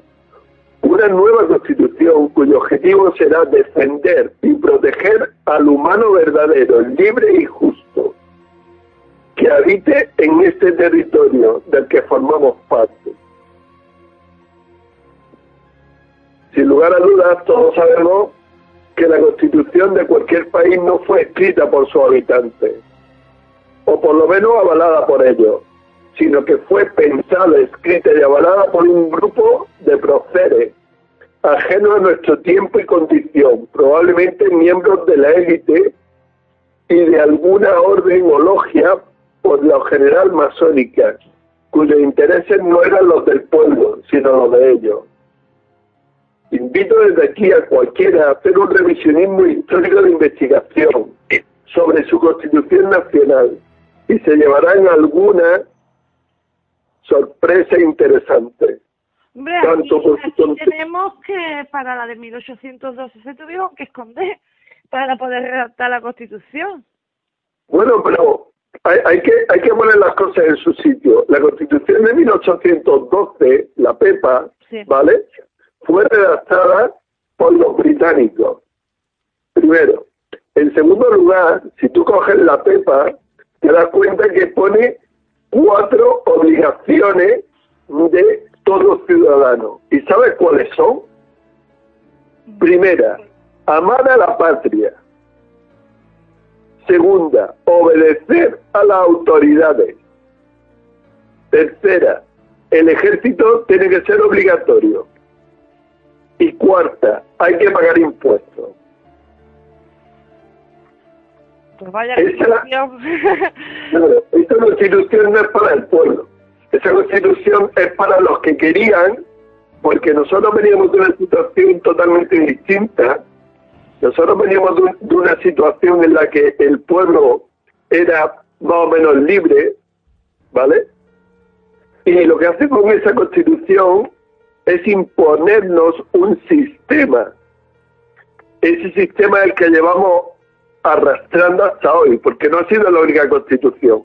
Una nueva constitución cuyo objetivo será defender y proteger al humano verdadero, libre y justo, que habite en este territorio del que formamos parte. Sin lugar a dudas, todos sabemos que la constitución de cualquier país no fue escrita por sus habitantes, o por lo menos avalada por ellos, sino que fue pensada, escrita y avalada por un grupo de próceres, ajenos a nuestro tiempo y condición, probablemente miembros de la élite y de alguna orden o logia, por lo general masónica, cuyos intereses no eran los del pueblo, sino los de ellos. Invito desde aquí a cualquiera a hacer un revisionismo histórico de investigación sobre su constitución nacional y se llevarán alguna sorpresa interesante. Hombre, aquí, tenemos que para la de 1812 se tuvieron que esconder para poder redactar la Constitución. Bueno, pero hay, hay, que hay que poner las cosas en su sitio. La Constitución de 1812, la PEPA, ¿vale? fue redactada por los británicos. Primero. En segundo lugar, si tú coges la PEPA, te das cuenta que pone cuatro obligaciones de todo ciudadano. ¿Y sabes cuáles son? Primera, amar a la patria. Segunda, obedecer a las autoridades. Tercera, el ejército tiene que ser obligatorio. Y cuarta, hay que pagar impuestos. Pues vaya esa, esta constitución no es para el pueblo. Esa constitución es para los que querían, porque nosotros veníamos de una situación totalmente distinta. Nosotros veníamos de una situación en la que el pueblo era más o menos libre, ¿vale? Y lo que hace con esa constitución es imponernos un sistema. Ese sistema es el que llevamos arrastrando hasta hoy, porque no ha sido la única constitución.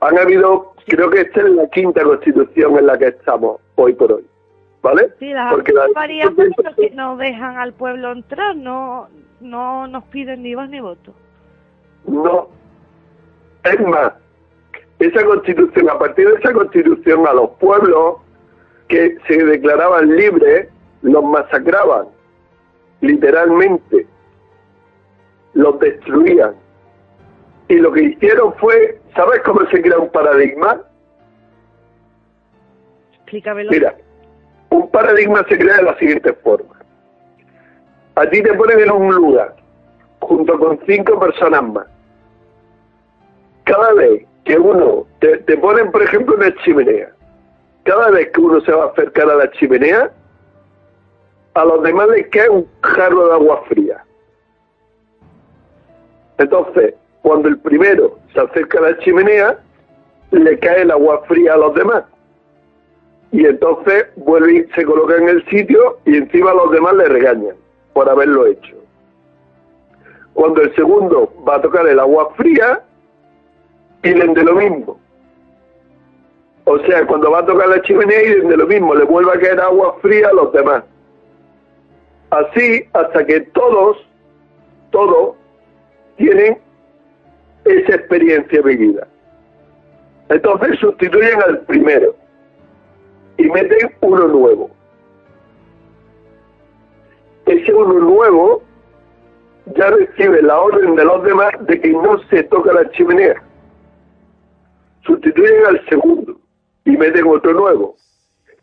Han habido, creo que esta es la quinta constitución en la que estamos hoy por hoy. ¿Vale? Sí, las porque porque no dejan al pueblo entrar, no, no nos piden ni voz ni voto. No. Es más, esa constitución, a partir de esa constitución a los pueblos que se declaraban libres, los masacraban, literalmente, los destruían. Y lo que hicieron fue, ¿sabes cómo se crea un paradigma? Explícamelo. Mira, un paradigma se crea de la siguiente forma. A ti te ponen en un lugar, junto con cinco personas más. Cada vez que uno, te, te ponen, por ejemplo, una chimenea, cada vez que uno se va a acercar a la chimenea, a los demás les cae un jarro de agua fría. Entonces, cuando el primero se acerca a la chimenea, le cae el agua fría a los demás. Y entonces vuelve y se coloca en el sitio y encima los demás le regañan por haberlo hecho. Cuando el segundo va a tocar el agua fría, piden de lo mismo. O sea, cuando va a tocar la chimenea y de lo mismo, le vuelve a caer agua fría a los demás. Así hasta que todos, todos, tienen esa experiencia vivida. Entonces sustituyen al primero y meten uno nuevo. Ese uno nuevo ya recibe la orden de los demás de que no se toca la chimenea. Sustituyen al segundo y meten otro nuevo.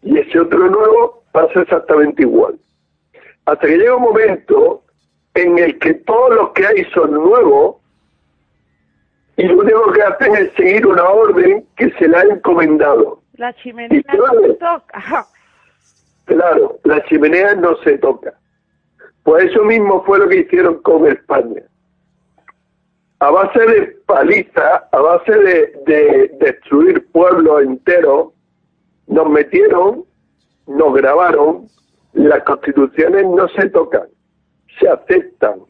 Y ese otro nuevo pasa exactamente igual. Hasta que llega un momento en el que todos los que hay son nuevos y lo único que hacen es seguir una orden que se le ha encomendado. La chimenea no se toca. Claro, la chimenea no se toca. Pues eso mismo fue lo que hicieron con España. A base de paliza, a base de, destruir pueblos enteros, nos metieron, nos grabaron, las constituciones no se tocan, se aceptan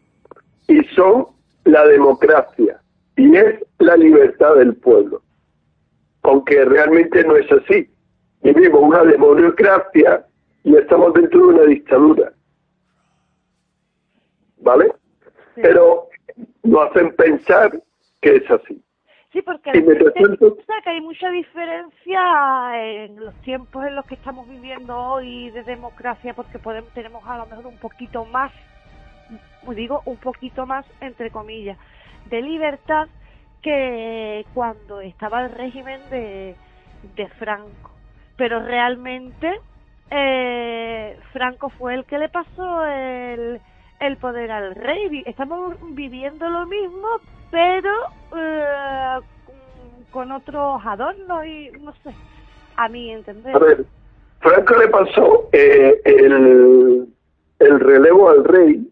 y son la democracia y es la libertad del pueblo. Aunque realmente no es así. Vivimos una democracia y estamos dentro de una dictadura. ¿Vale? Pero nos hacen pensar que es así. Sí, porque que hay mucha diferencia en los tiempos en los que estamos viviendo hoy de democracia, porque podemos tenemos a lo mejor un poquito más, digo, un poquito más, entre comillas, de libertad que cuando estaba el régimen de, de Franco. Pero realmente eh, Franco fue el que le pasó el, el poder al rey. Estamos viviendo lo mismo, pero eh, con otros adornos y no sé, a mí entender. A ver, Franco le pasó eh, el, el relevo al rey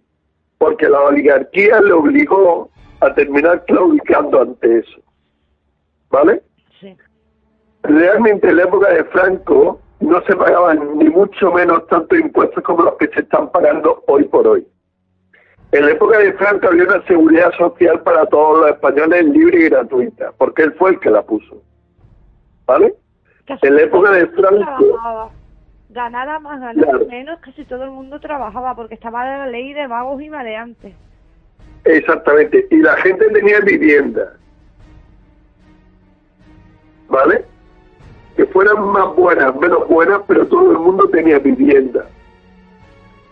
porque la oligarquía le obligó a terminar claudicando ante eso. ¿Vale? Sí. Realmente en la época de Franco no se pagaban ni mucho menos tantos impuestos como los que se están pagando hoy por hoy. En la época de Franco había una seguridad social para todos los españoles libre y gratuita, porque él fue el que la puso. ¿Vale? en la época de Franco... Ganara más, ganara menos, casi todo el mundo trabajaba, porque estaba la ley de vagos y maleantes. Exactamente, y la gente tenía vivienda. ¿Vale? Que fueran más buenas, menos buenas, pero todo el mundo tenía vivienda.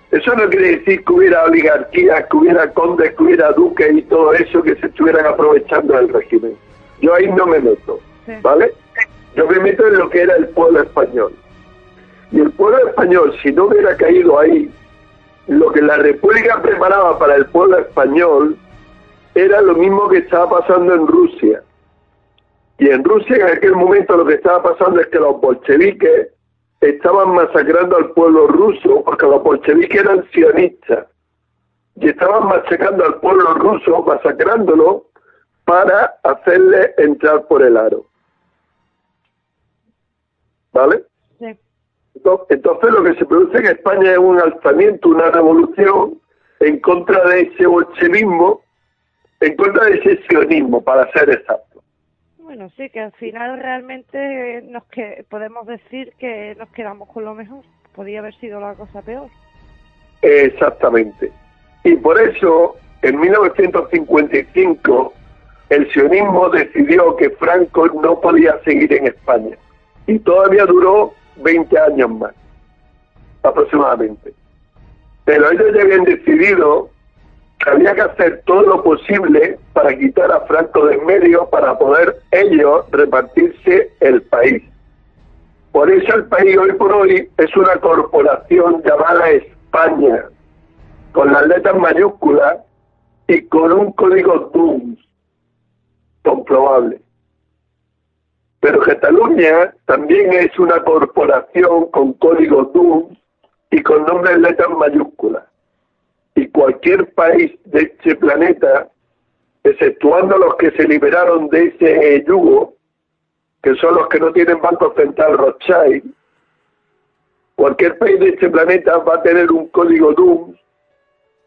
Eso no quiere decir que hubiera oligarquía, que hubiera condes, que hubiera duques y todo eso que se estuvieran aprovechando del régimen. Yo ahí no me meto, ¿vale? Yo me meto en lo que era el pueblo español. Y el pueblo español, si no hubiera caído ahí, lo que la República preparaba para el pueblo español era lo mismo que estaba pasando en Rusia. Y en Rusia en aquel momento lo que estaba pasando es que los bolcheviques estaban masacrando al pueblo ruso, porque los bolcheviques eran sionistas, y estaban masacrando al pueblo ruso, masacrándolo, para hacerle entrar por el aro. Entonces lo que se produce en España es un alzamiento, una revolución en contra de ese bolchevismo, en contra de ese sionismo, para ser exacto. Bueno, sí, que al final realmente nos que podemos decir que nos quedamos con lo mejor. Podía haber sido la cosa peor. Exactamente. Y por eso, en 1955, el sionismo decidió que Franco no podía seguir en España. Y todavía duró 20 años más, aproximadamente. Pero ellos ya habían decidido había que hacer todo lo posible para quitar a Franco de en medio para poder ellos repartirse el país. Por eso el país hoy por hoy es una corporación llamada España, con las letras mayúsculas y con un código DUNS comprobable. Pero Cataluña también es una corporación con código DUNS y con nombres letras mayúsculas y cualquier país de este planeta, exceptuando los que se liberaron de ese yugo, que son los que no tienen Banco Central Rothschild, cualquier país de este planeta va a tener un código DUM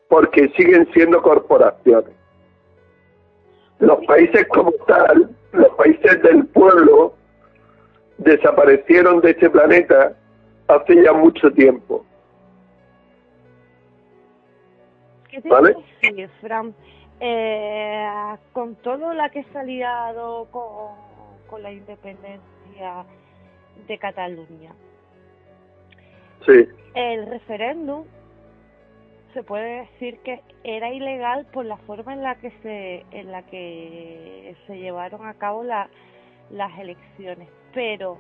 porque siguen siendo corporaciones. Los países como tal, los países del pueblo, desaparecieron de este planeta hace ya mucho tiempo. ¿Vale? Sí, Fran, eh, con todo la que se ha liado con, la independencia de Cataluña, sí. el referéndum se puede decir que era ilegal por la forma en la que se en la que se llevaron a cabo la, las elecciones. Pero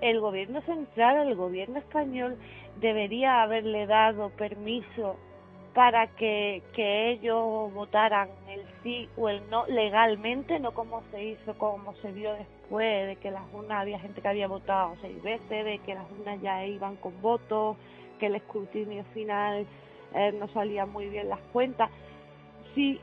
el gobierno central el gobierno español debería haberle dado permiso para que, que ellos votaran el sí o el no legalmente, no como se hizo, como se vio después, de que las urnas había gente que había votado seis veces, de que las urnas ya iban con votos, que el escrutinio final eh, no salían muy bien las cuentas. Si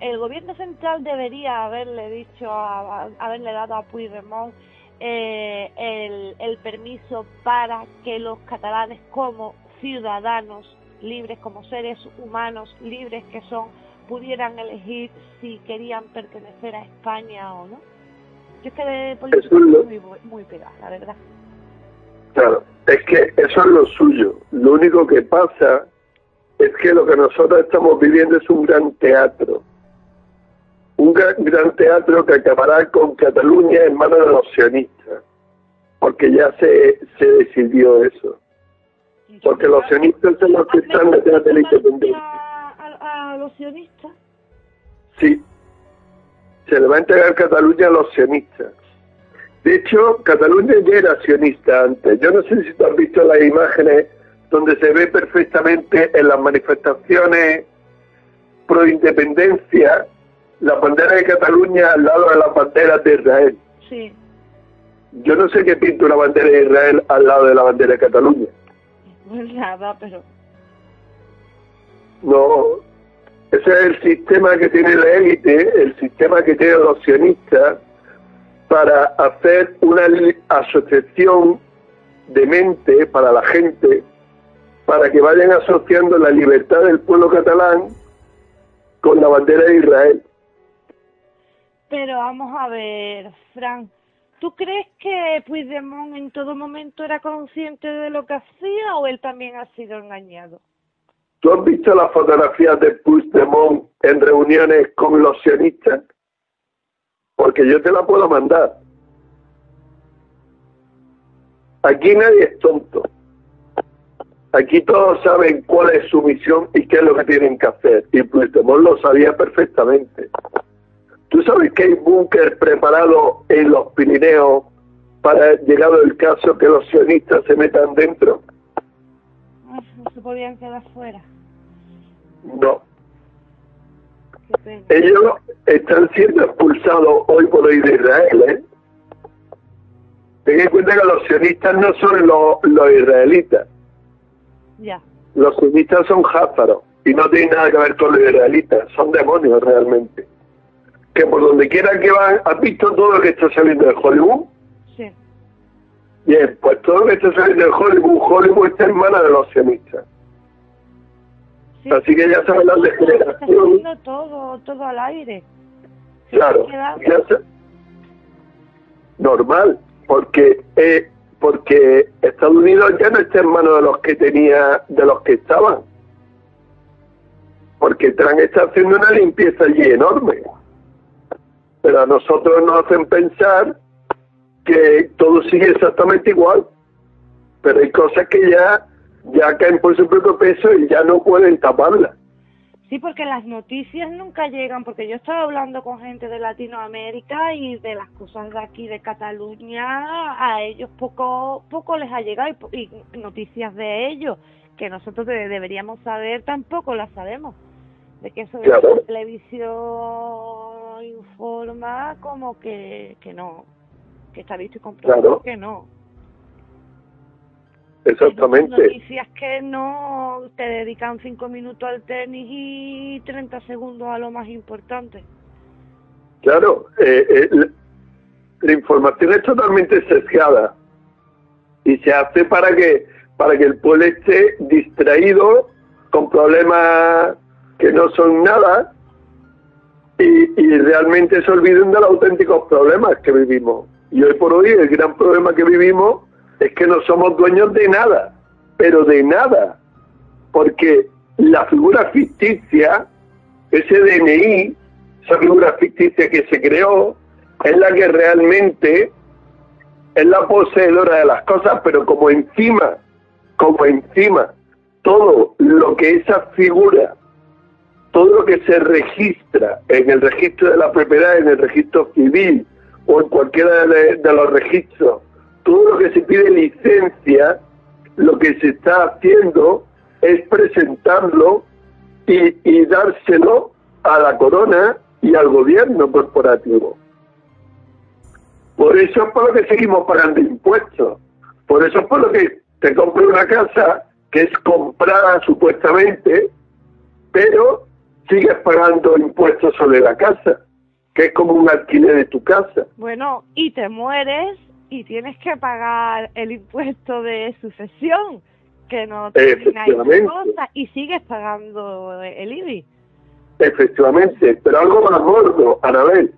el gobierno central debería haberle dicho, haberle dado a Puigdemont eh, el, el permiso para que los catalanes como ciudadanos libres, como seres humanos libres que son, pudieran elegir si querían pertenecer a España o no. Yo es que de política muy, muy pegada, la verdad. Claro, es que eso es lo suyo. Lo único que pasa es que lo que nosotros estamos viviendo es un gran teatro. Un gran, teatro que acabará con Cataluña en manos de los sionistas. Porque ya se, se decidió eso. Porque los sionistas son los que están detrás de la independencia. ¿A, los sionistas? Sí. Se le va a entregar Cataluña a los sionistas. De hecho, Cataluña ya era sionista antes. Yo no sé si tú has visto las imágenes donde se ve perfectamente en las manifestaciones pro independencia la bandera de Cataluña al lado de las banderas de Israel. Sí. Yo no sé qué pinta una bandera de Israel al lado de la bandera de Cataluña. No es nada, pero... No, ese es el sistema que tiene la élite, el sistema que tienen los sionistas para hacer una asociación de mente para la gente, para que vayan asociando la libertad del pueblo catalán con la bandera de Israel. Pero vamos a ver, Frank, ¿tú crees que Puigdemont en todo momento era consciente de lo que hacía o él también ha sido engañado? ¿Tú has visto las fotografías de Puigdemont en reuniones con los sionistas? porque yo te la puedo mandar. Aquí nadie es tonto. Aquí todos saben cuál es su misión y qué es lo que tienen que hacer. Y Puigdemont lo sabía perfectamente. ¿Tú sabes que hay búnker preparado en los Pirineos para, llegado el caso, que los sionistas se metan dentro? No se podían quedar fuera. No. Ellos están siendo expulsados hoy por hoy de Israel. ¿eh? Ten en cuenta que los sionistas no son los, los israelitas. Ya. Los sionistas son jázaros y no tienen nada que ver con los israelitas. Son demonios realmente. Que por donde quiera que van, ¿has visto todo lo que está saliendo de Hollywood? Sí. Bien, pues todo lo que está saliendo de Hollywood, Hollywood está en manos de los sionistas. Así que ya saben la degeneración. Está todo, todo al aire. Claro, ya normal, porque eh, porque Estados Unidos ya no está en manos de los que tenía, de los que estaban. Porque Trump está haciendo una limpieza allí enorme. Pero a nosotros nos hacen pensar que todo sigue exactamente igual. Pero hay cosas que ya ya caen por su propio peso y ya no pueden taparla. Sí, porque las noticias nunca llegan, porque yo estaba hablando con gente de Latinoamérica y de las cosas de aquí de Cataluña, a ellos poco poco les ha llegado y, noticias de ellos que nosotros deberíamos saber tampoco las sabemos. De que eso de la televisión informa como que, que no, que está visto y comprobado que no. Exactamente. noticias que no te dedican cinco minutos al tenis y 30 segundos a lo más importante. Claro, eh, eh, la, información es totalmente sesgada y se hace para que para que el pueblo esté distraído con problemas que no son nada y, y realmente se olviden de los auténticos problemas que vivimos. Y hoy por hoy el gran problema que vivimos es que no somos dueños de nada, pero de nada, porque la figura ficticia, ese DNI, esa figura ficticia que se creó, es la que realmente es la poseedora de las cosas, pero como encima, como encima, todo lo que esa figura, todo lo que se registra en el registro de la propiedad, en el registro civil o en cualquiera de los registros todo lo que se pide licencia, lo que se está haciendo es presentarlo y, dárselo a la corona y al gobierno corporativo. Por eso es por lo que seguimos pagando impuestos. Por eso es por lo que te compro una casa que es comprada supuestamente, pero sigues pagando impuestos sobre la casa, que es como un alquiler de tu casa. Bueno, y te mueres y tienes que pagar el impuesto de sucesión, que no termina cosa, y sigues pagando el IBI. Efectivamente, pero algo más gordo, Anabel.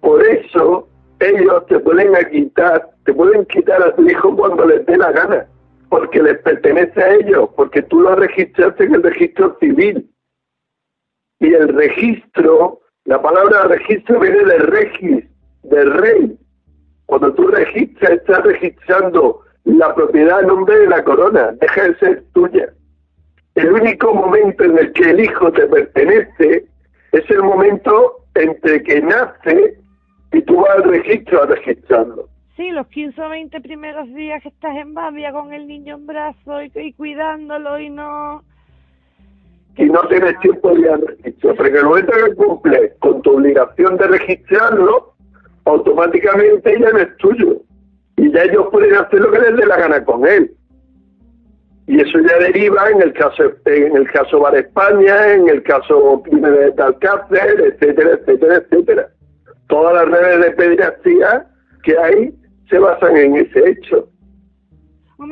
Por eso ellos te pueden quitar, te pueden quitar a tu hijo cuando les dé la gana, porque les pertenece a ellos, porque tú lo registraste en el registro civil. Y el registro, la palabra registro viene de regis, del rey. Cuando tú registras, estás registrando la propiedad a nombre de la corona, deja de ser tuya. El único momento en el que el hijo te pertenece es el momento entre que nace y tú vas al registro a registrarlo. Sí, los 15 o 20 primeros días que estás en Babia con el niño en brazo y, cuidándolo y no... Y no tienes tiempo de ir al registro, pero en el momento que cumples con tu obligación de registrarlo, automáticamente ya no es tuyo. Y ya ellos pueden hacer lo que les dé la gana con él. Y eso ya deriva en el caso en el caso Bar España, en el caso de Alcácer, etcétera, etcétera, etcétera todas las redes de pediatría que hay se basan en ese hecho.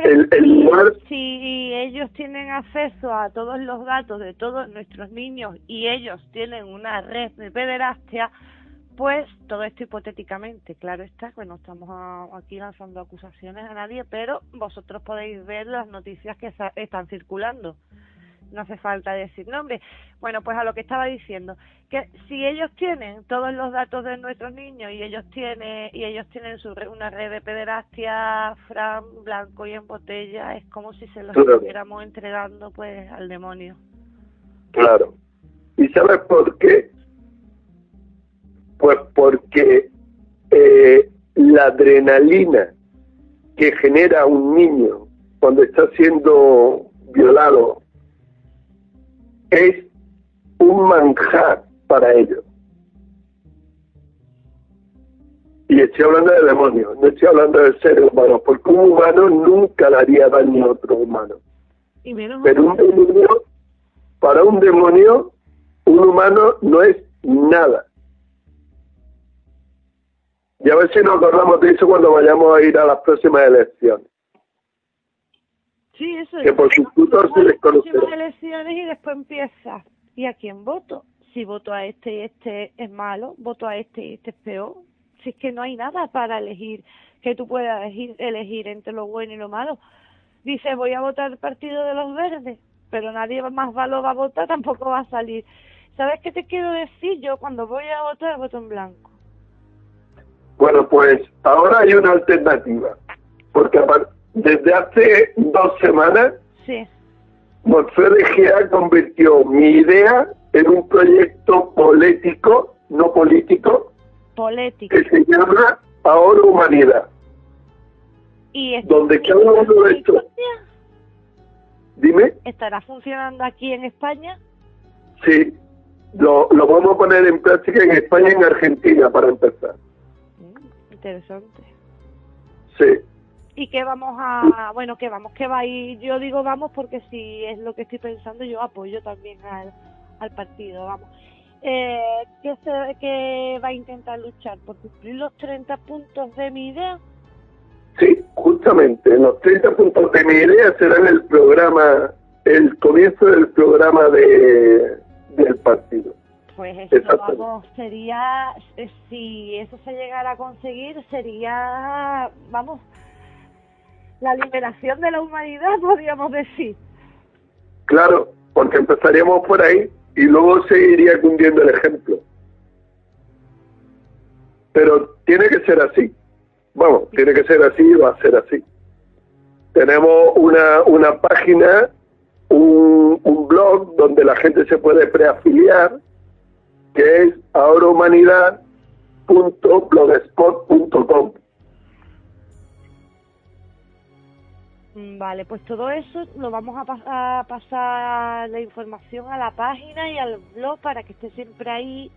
el, si ellos tienen acceso a todos los datos de todos nuestros niños y ellos tienen una red de pederastia, pues todo esto hipotéticamente, claro está, que no estamos aquí lanzando acusaciones a nadie, pero vosotros podéis ver las noticias que están circulando no hace falta decir nombre. Bueno, pues a lo que estaba diciendo, que si ellos tienen todos los datos de nuestros niños y ellos tienen y ellos tienen su, una red de pederastia fran blanco y en botella, es como si se los estuviéramos entregando pues al demonio. Claro. ¿Y sabes por qué? Pues porque eh, la adrenalina que genera un niño cuando está siendo violado es un manjar para ellos. Y estoy hablando de demonios, no estoy hablando de seres humanos, porque un humano nunca le haría daño a otro humano. Pero un demonio, para un demonio, un humano no es nada. Y a ver si nos acordamos de eso cuando vayamos a ir a las próximas elecciones. Sí, eso que por sus frutos se les conocerá. elecciones y después empieza. ¿Y a quién voto? Si voto a este y este es malo, voto a este y este es peor. Si es que no hay nada para elegir, que tú puedas elegir, elegir entre lo bueno y lo malo. Dice, voy a votar el partido de los verdes, pero nadie más va, lo va a votar, tampoco va a salir. ¿Sabes qué te quiero decir? Yo cuando voy a votar, voto en blanco. Bueno, pues ahora hay una alternativa, porque desde hace dos semanas, sí. convirtió mi idea en un proyecto político, no político, político. que se llama Ahora Humanidad. ¿Y donde cada uno de estos... Dime. ¿Estará funcionando aquí en España? Sí, lo, lo vamos a poner en práctica en España y en Argentina para empezar. Interesante. Sí y que vamos a, bueno, que vamos, que va a ir, yo digo vamos porque si es lo que estoy pensando, yo apoyo también al, al partido, vamos. Eh, ¿qué, se, ¿Qué va a intentar luchar? ¿Por cumplir los 30 puntos de mi idea? Sí, justamente, los 30 puntos de mi idea serán el programa, el comienzo del programa de, del partido. Pues eso, vamos, sería, eh, si eso se llegara a conseguir, sería, vamos, la liberación de la humanidad, podríamos decir. Claro, porque empezaríamos por ahí y luego seguiría cundiendo el ejemplo. Pero tiene que ser así. Vamos, tiene que ser así y va a ser así. Tenemos una, una página, un, un blog donde la gente se puede preafiliar, que es ahorahumanidad.blogspot.com Mm, vale, pues todo eso lo vamos a, pasar la información a la página y al blog para que esté siempre ahí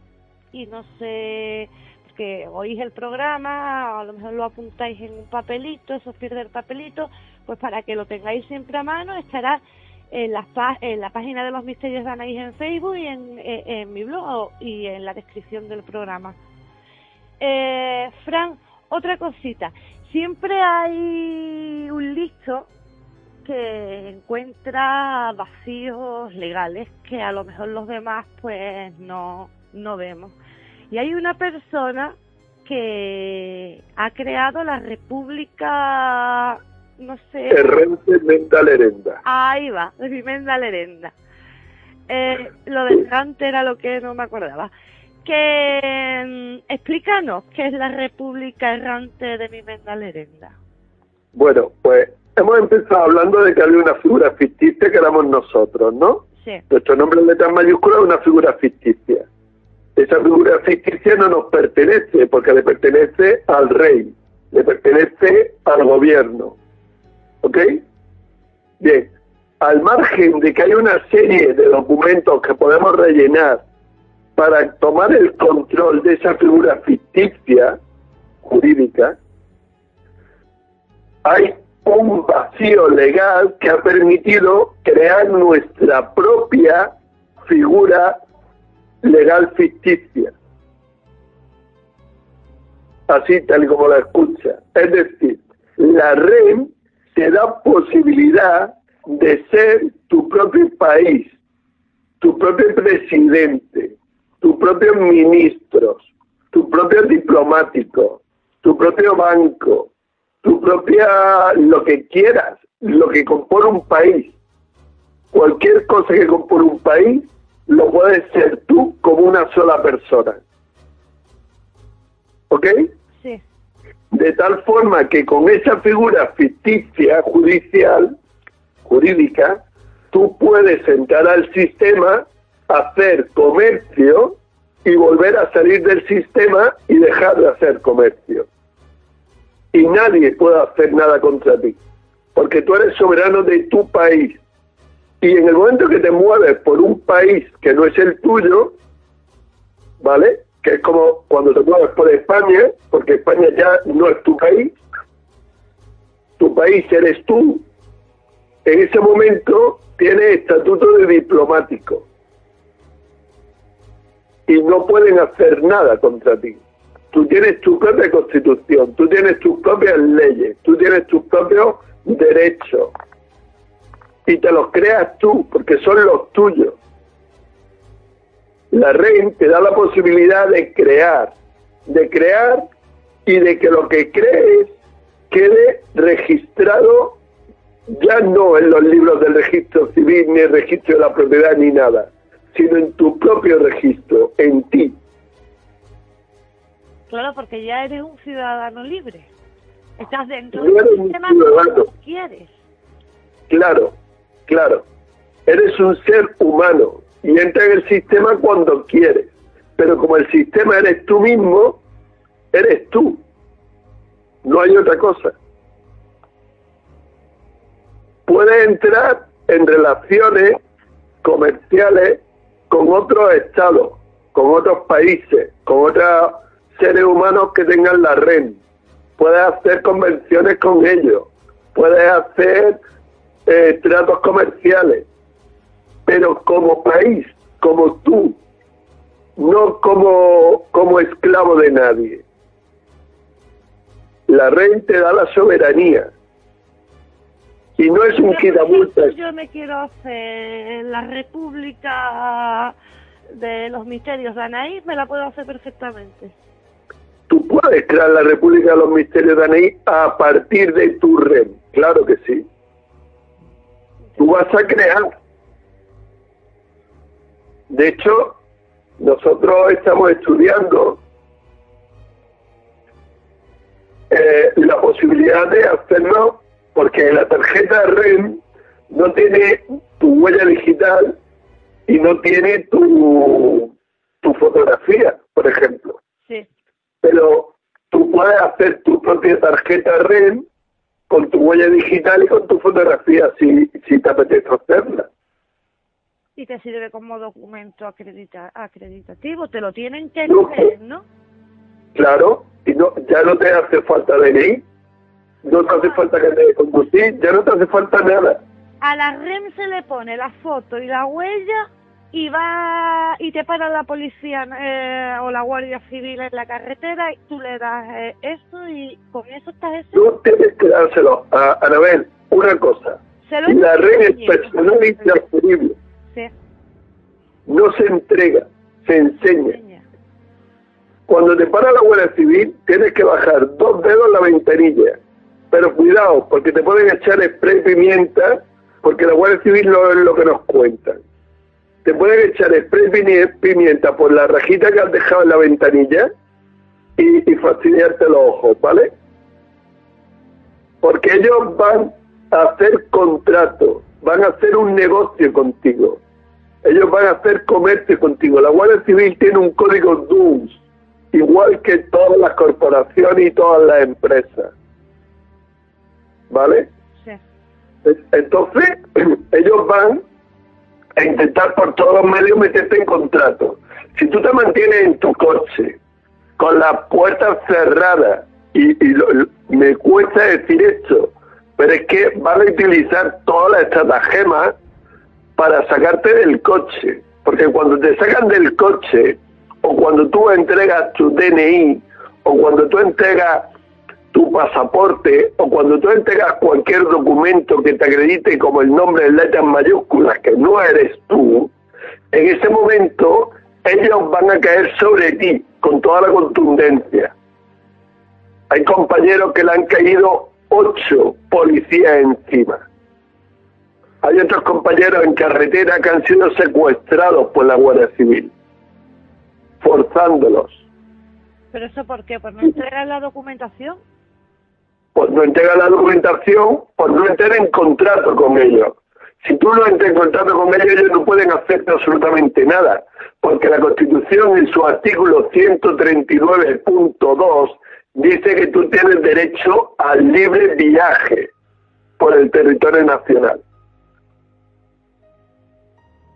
y no sé, porque oís el programa, a lo mejor lo apuntáis en un papelito, eso pierde el papelito, pues para que lo tengáis siempre a mano estará en la, en la página de los misterios de Anaís en Facebook y en, en, mi blog y en la descripción del programa. Eh, Fran, otra cosita. Siempre hay un listo que encuentra vacíos legales que a lo mejor los demás pues no, no vemos. Y hay una persona que ha creado la República, no sé... Errante Menda Lerenda. Ahí va, de Menda Lerenda. Eh, lo de errante era lo que no me acordaba. Que mm, explícanos qué es la República Errante de Menda Lerenda. Bueno, pues hemos empezado hablando de que había una figura ficticia que éramos nosotros, ¿no? Sí. Nuestro nombre en letras mayúsculas es una figura ficticia esa figura ficticia no nos pertenece, porque le pertenece al rey, le pertenece al gobierno. ¿Ok? Bien, al margen de que hay una serie de documentos que podemos rellenar para tomar el control de esa figura ficticia jurídica, hay un vacío legal que ha permitido crear nuestra propia figura legal ficticia. Así tal y como la escucha. Es decir, la REM te da posibilidad de ser tu propio país, tu propio presidente, tus propios ministros, tu propio diplomático, tu propio banco, tu propia, lo que quieras, lo que compone un país. Cualquier cosa que compone un país lo puedes ser tú como una sola persona. ¿Ok? De tal forma que con esa figura ficticia judicial, jurídica, tú puedes entrar al sistema, hacer comercio y volver a salir del sistema y dejar de hacer comercio. Y nadie puede hacer nada contra ti, porque tú eres soberano de tu país y en el momento que te mueves por un país que no es el tuyo, ¿vale? Que es como cuando te mueves por España, porque España ya no es tu país, tu país eres tú, en ese momento tienes estatuto de diplomático y no pueden hacer nada contra ti. Tú tienes tu propia constitución, tú tienes tus propias leyes, tú tienes tus propios derechos y te los creas tú, porque son los tuyos. La REN te da la posibilidad de crear, de crear y de que lo que crees quede registrado ya no en los libros del registro civil, ni el registro de la propiedad, ni nada, sino en tu propio registro, en ti. Claro, porque ya eres un ciudadano libre. Estás dentro del sistema que quieres. Claro, Claro, eres un ser humano y entra en el sistema cuando quieres, pero como el sistema eres tú mismo, eres tú, no hay otra cosa. Puedes entrar en relaciones comerciales con otros estados, con otros países, con otros seres humanos que tengan la red. Puedes hacer convenciones con ellos, puedes hacer eh, tratos comerciales, pero como país, como tú, no como, como esclavo de nadie. La rey te da la soberanía. Y no es un quitamuertas. Yo me quiero hacer la República de los Misterios de Anaí, me la puedo hacer perfectamente. Tú puedes crear la República de los Misterios de Anaí a partir de tu red, claro que sí tú vas a crear. De hecho, nosotros estamos estudiando eh, la posibilidad de hacerlo porque la tarjeta REM no tiene tu huella digital y no tiene tu, tu fotografía, por ejemplo. Sí. Pero tú puedes hacer tu propia tarjeta REM con tu huella digital y con tu fotografía si, si te apetece hacerla. Y te sirve como documento acredita, acreditativo, te lo tienen que leer, ¿no? Claro, y no, ya no te hace falta DNI, no te hace falta que te conducir, ya no te hace falta nada. a la REM se le pone la foto y la huella y va y te para la policía eh, o la guardia civil en la carretera y tú le das eh, esto y con eso estás hecho. Tú tienes que dárselo a Anabel una cosa. la red es personal y transferible. No se entrega, se enseña. Cuando te para la Guardia Civil, tienes que bajar dos dedos la ventanilla. Pero cuidado, porque te pueden echar spray pimienta, porque la Guardia Civil no es lo que nos cuentan te pueden echar spray pimienta por la rajita que has dejado en la ventanilla y, y fastidiarte los ojos, ¿vale? Porque ellos van a hacer contrato, van a hacer un negocio contigo. Ellos van a hacer comercio contigo. La Guardia Civil tiene un código DUNS, igual que todas las corporaciones y todas las empresas. ¿Vale? Sí. Entonces, ellos van a intentar por todos los medios meterte en contrato. Si tú te mantienes en tu coche con las puertas cerradas, y, me cuesta decir esto, pero es que van a utilizar todas las estratagemas para sacarte del coche. Porque cuando te sacan del coche, o cuando tú entregas tu DNI, o cuando tú entregas tu pasaporte o cuando tú entregas cualquier documento que te acredite como el nombre en letras mayúsculas que no eres tú, en ese momento ellos van a caer sobre ti con toda la contundencia. Hay compañeros que le han caído ocho policías encima. Hay otros compañeros en carretera que han sido secuestrados por la Guardia Civil, forzándolos. ¿Pero eso por qué? ¿Por no entregar la documentación? pues no entrega la documentación, pues no entra en contrato con ellos. Si tú no entras en contrato con ellos, ellos no pueden hacer absolutamente nada, porque la Constitución en su artículo 139.2 dice que tú tienes derecho al libre viaje por el territorio nacional.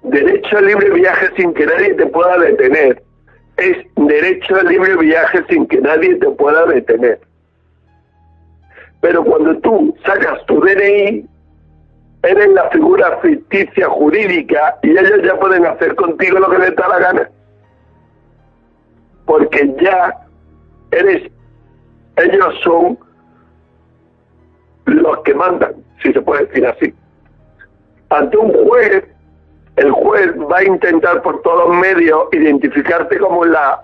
Derecho al libre viaje sin que nadie te pueda detener. Es derecho al libre viaje sin que nadie te pueda detener. Pero cuando tú sacas tu DNI, eres la figura ficticia jurídica y ellos ya pueden hacer contigo lo que les da la gana. Porque ya eres, ellos son los que mandan, si se puede decir así. Ante un juez, el juez va a intentar por todos los medios identificarte como la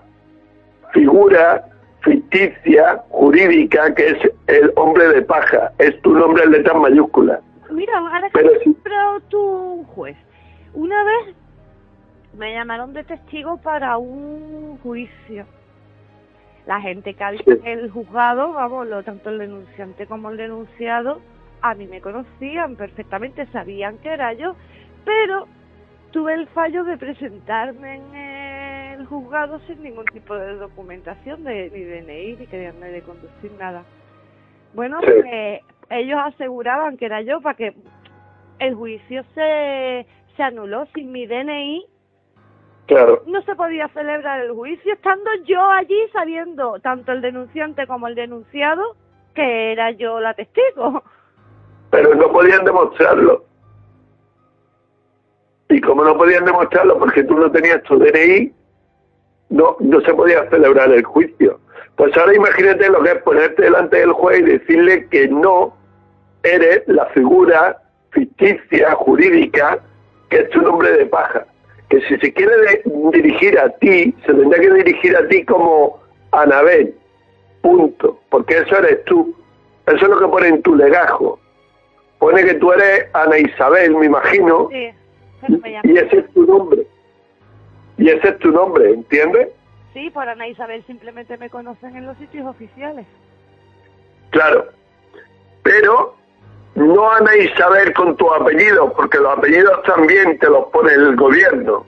figura ficticia, jurídica, que es el hombre de paja. Es tu nombre en letras mayúsculas. Mira, ahora que Pero, tu juez. Una vez me llamaron de testigo para un juicio. La gente que había en el juzgado, vamos, lo, tanto el denunciante como el denunciado, a mí me conocían perfectamente, sabían que era yo, pero tuve el fallo de presentarme en el juzgado sin ningún tipo de documentación, de, ni DNI, ni que de conducir, nada. Bueno, pues, ellos aseguraban que era yo para que el juicio se, se anuló sin mi DNI. Claro. No se podía celebrar el juicio estando yo allí sabiendo, tanto el denunciante como el denunciado, que era yo la testigo. Pero no podían demostrarlo. Y como no podían demostrarlo porque tú no tenías tu DNI, no, no se podía celebrar el juicio. Pues ahora imagínate lo que es ponerte delante del juez y decirle que no eres la figura ficticia, jurídica, que es tu nombre de paja. Que si se quiere dirigir a ti, se tendría que dirigir a ti como Anabel. Punto. Porque eso eres tú. Eso es lo que pone en tu legajo. Pone que tú eres Ana Isabel, me imagino. Y ese es tu nombre. Y ese es tu nombre, ¿entiendes? Sí, por Ana Isabel simplemente me conocen en los sitios oficiales. Claro, pero no Ana Isabel con tu apellido, porque los apellidos también te los pone el gobierno.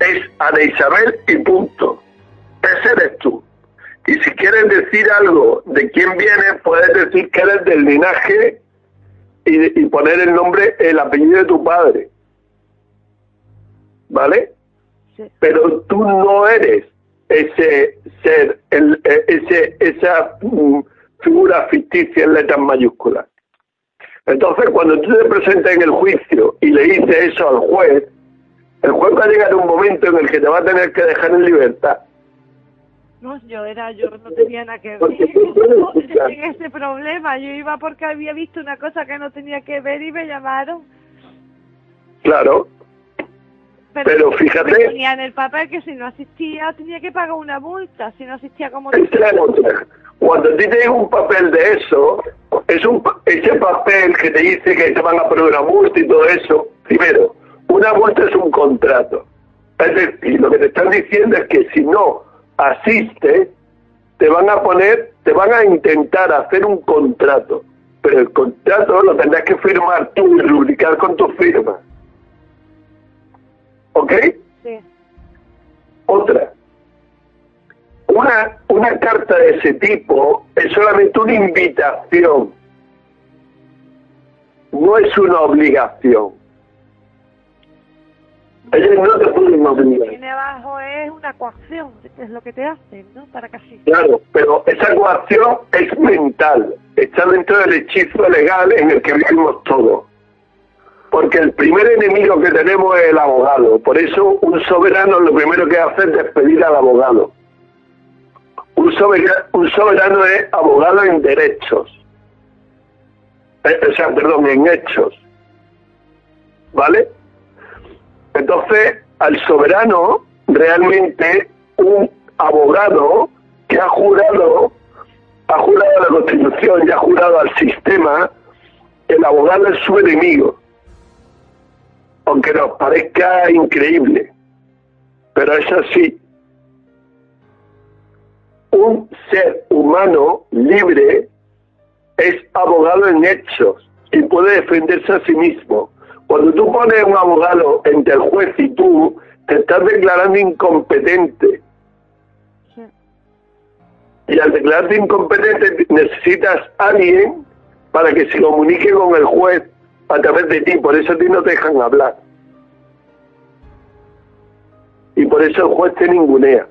Es Ana Isabel y punto. Ese eres tú. Y si quieres decir algo de quién viene, puedes decir que eres del linaje y, y poner el nombre, el apellido de tu padre. ¿Vale? pero tú no eres ese ser, el, e, ese, esa mm, figura ficticia en letras mayúsculas. Entonces, cuando tú te presentas en el juicio y le dices eso al juez, el juez va a llegar a un momento en el que te va a tener que dejar en libertad. No, yo era, yo no tenía nada que ver en ese problema. Yo iba porque había visto una cosa que no tenía que ver y me llamaron. Claro. Pero, fíjate. Tenía en el papel que si no asistía tenía que pagar una multa. Si no asistía como. Cuando a ti te un papel de eso, es un ese papel que te dice que te van a poner una multa y todo eso. Primero, una multa es un contrato. Es decir, lo que te están diciendo es que si no asiste, te van a poner, te van a intentar hacer un contrato, pero el contrato lo tendrás que firmar tú y rubricar con tu firma. ¿Ok? Sí. Otra. Una, una carta de ese tipo es solamente una invitación, no es una obligación. Ellos no te pueden obligar. Tiene abajo es una coacción, es lo que te hacen, ¿no? Para casi. Claro, pero esa coacción es mental, está dentro del hechizo legal en el que vivimos todos. Porque el primer enemigo que tenemos es el abogado. Por eso un soberano lo primero que hace es despedir al abogado. Un soberano, es abogado en derechos. Eh, o sea, perdón, en hechos. ¿Vale? Entonces, al soberano, realmente un abogado que ha jurado, ha jurado a la Constitución y ha jurado al sistema, el abogado es su enemigo. Aunque nos parezca increíble, pero es así. Un ser humano libre es abogado en hechos y puede defenderse a sí mismo cuando tú pones un abogado entre el juez y tú, te estás declarando incompetente. Y al declararte incompetente necesitas a alguien para que se comunique con el juez a través de ti. Por eso a ti no te dejan hablar. Y por eso el juez te ningunea.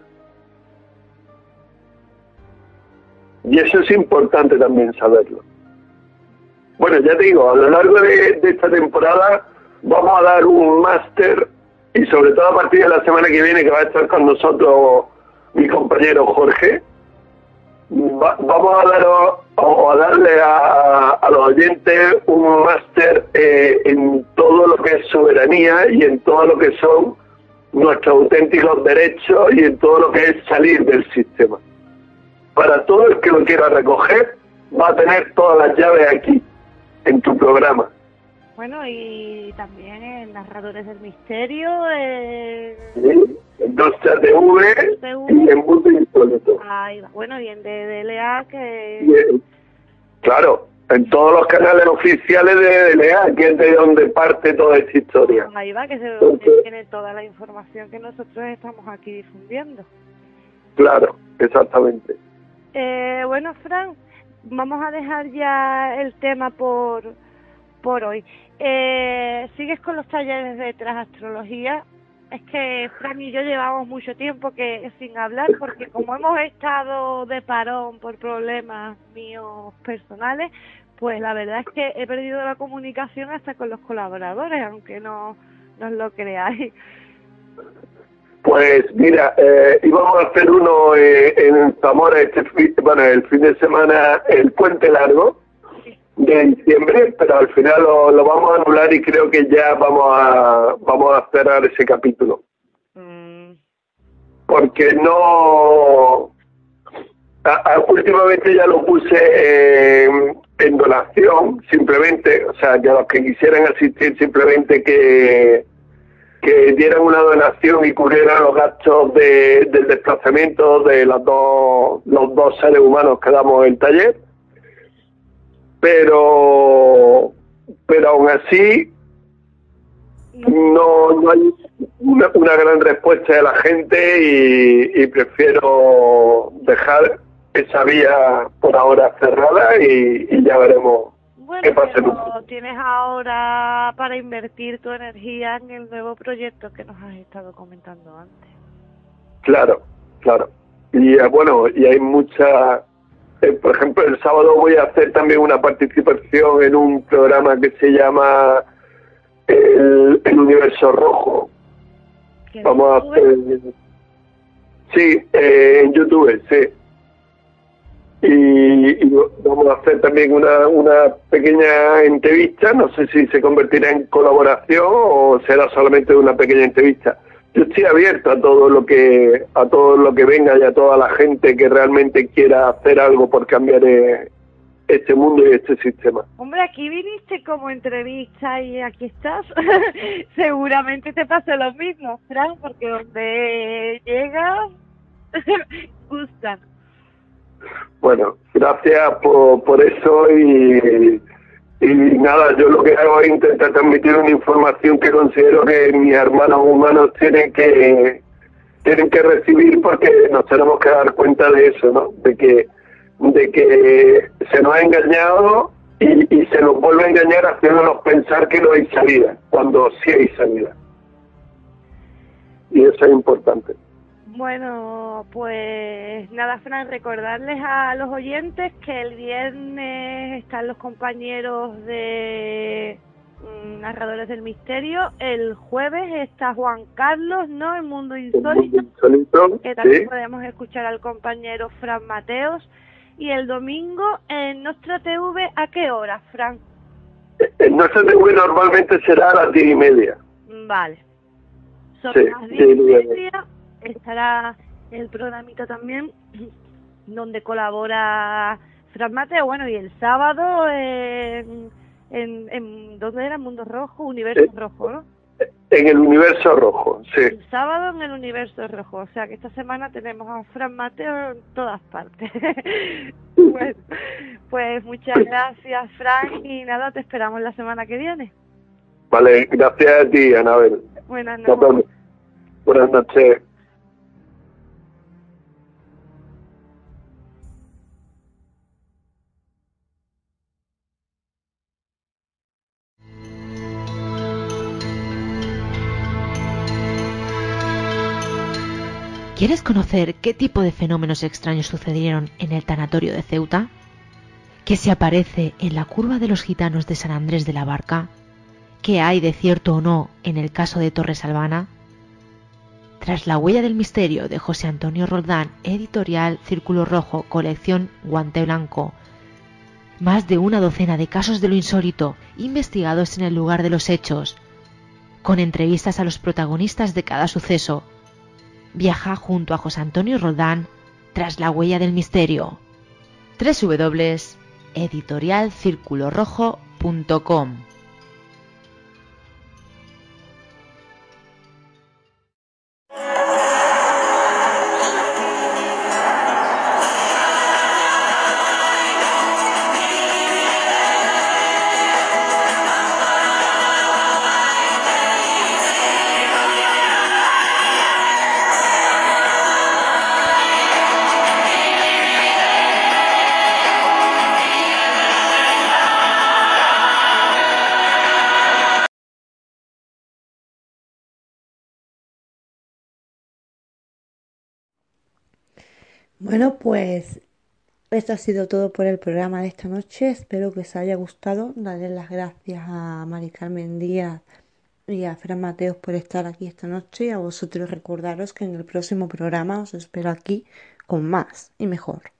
Y eso es importante también saberlo. Bueno, ya te digo, a lo largo de, esta temporada vamos a dar un máster y sobre todo a partir de la semana que viene que va a estar con nosotros mi compañero Jorge, vamos a, dar, a darle a, los oyentes un máster eh, en todo lo que es soberanía y en todo lo que son nuestros auténticos derechos y en todo lo que es salir del sistema. Para todo el que lo quiera recoger, va a tener todas las llaves aquí en tu programa. Bueno, y también en Narradores del Misterio. Eh... En 2TV y en Mundo Insólito. Ahí va. Bueno, y en DLA que... claro, en todos los canales oficiales de DLA, que es de donde parte toda esta historia. Ahí va, que se tiene toda la información que nosotros estamos aquí difundiendo. Claro, exactamente. Eh, bueno, Fran, vamos a dejar ya el tema por, por hoy. Eh, ¿Sigues con los talleres de astrología? Es que Fran y yo llevamos mucho tiempo que sin hablar porque como hemos estado de parón por problemas míos personales, pues la verdad es que he perdido la comunicación hasta con los colaboradores, aunque no, no lo creáis. Pues mira, eh, íbamos a hacer uno eh, en Zamora este bueno, el fin de semana, el puente largo de diciembre, pero al final lo, vamos a anular y creo que ya vamos a vamos a cerrar ese capítulo. Mm. Porque no... últimamente ya lo puse en donación, simplemente, o sea, ya los que quisieran asistir, simplemente que que dieran una donación y cubrieran los gastos de, del desplazamiento de los dos, los dos seres humanos que damos el taller. Pero, pero aún así no, no hay una, gran respuesta de la gente y, y prefiero dejar esa vía por ahora cerrada y, y ya veremos bueno, tienes ahora para invertir tu energía en el nuevo proyecto que nos has estado comentando antes. Claro, claro. Y eh, bueno, y hay mucha eh, por ejemplo, el sábado voy a hacer también una participación en un programa que se llama El, Universo Rojo. Vamos a hacer... Sí, eh, en YouTube, sí. Y, vamos a hacer también una, una pequeña entrevista, no sé si se convertirá en colaboración o será solamente una pequeña entrevista. Yo estoy abierto a todo lo que a todo lo que venga y a toda la gente que realmente quiera hacer algo por cambiar eh, este mundo y este sistema. Hombre, aquí viniste como entrevista y aquí estás. Seguramente te pasa lo mismo, Fran, porque donde llegas gustan. Bueno, gracias por, por eso y, y nada, yo lo que hago es intentar transmitir una información que considero que mis hermanos humanos tienen que tienen que recibir porque nos tenemos que dar cuenta de eso, ¿no? De que de que se nos ha engañado y, y se nos vuelve a engañar haciéndonos pensar que no hay salida, cuando sí hay salida. Y eso es importante. Bueno, pues nada, Fran, recordarles a los oyentes que el viernes están los compañeros de mm, Narradores del Misterio, el jueves está Juan Carlos, ¿no? El Mundo Insólito, que también podemos escuchar al compañero Fran Mateos, y el domingo en Nuestra TV, ¿a qué hora, Fran? En Nuestra TV normalmente será a las diez y media. Vale. Son las diez y media estará el programita también donde colabora Fran Mateo, bueno, y el sábado en, en, en ¿dónde era? Mundo Rojo, Universo eh, Rojo, ¿no? En el Universo Rojo, sí. El sábado en el Universo Rojo, o sea que esta semana tenemos a Fran Mateo en todas partes. bueno, pues muchas gracias, Fran, y nada, te esperamos la semana que viene. Vale, gracias a ti, Anabel. Buenas noches. Buenas noches. ¿Quieres conocer qué tipo de fenómenos extraños sucedieron en el tanatorio de Ceuta? ¿Qué se aparece en la curva de los gitanos de San Andrés de la Barca? ¿Qué hay de cierto o no en el caso de Torres Albana? Tras la huella del misterio de José Antonio Roldán, editorial Círculo Rojo, colección Guante Blanco, más de una docena de casos de lo insólito investigados en el lugar de los hechos, con entrevistas a los protagonistas de cada suceso, viaja junto a José Antonio Roldán tras la huella del misterio. Bueno, pues esto ha sido todo por el programa de esta noche. Espero que os haya gustado. Daré las gracias a Mari Carmen Díaz y a Fran Mateos por estar aquí esta noche y a vosotros recordaros que en el próximo programa os espero aquí con más y mejor.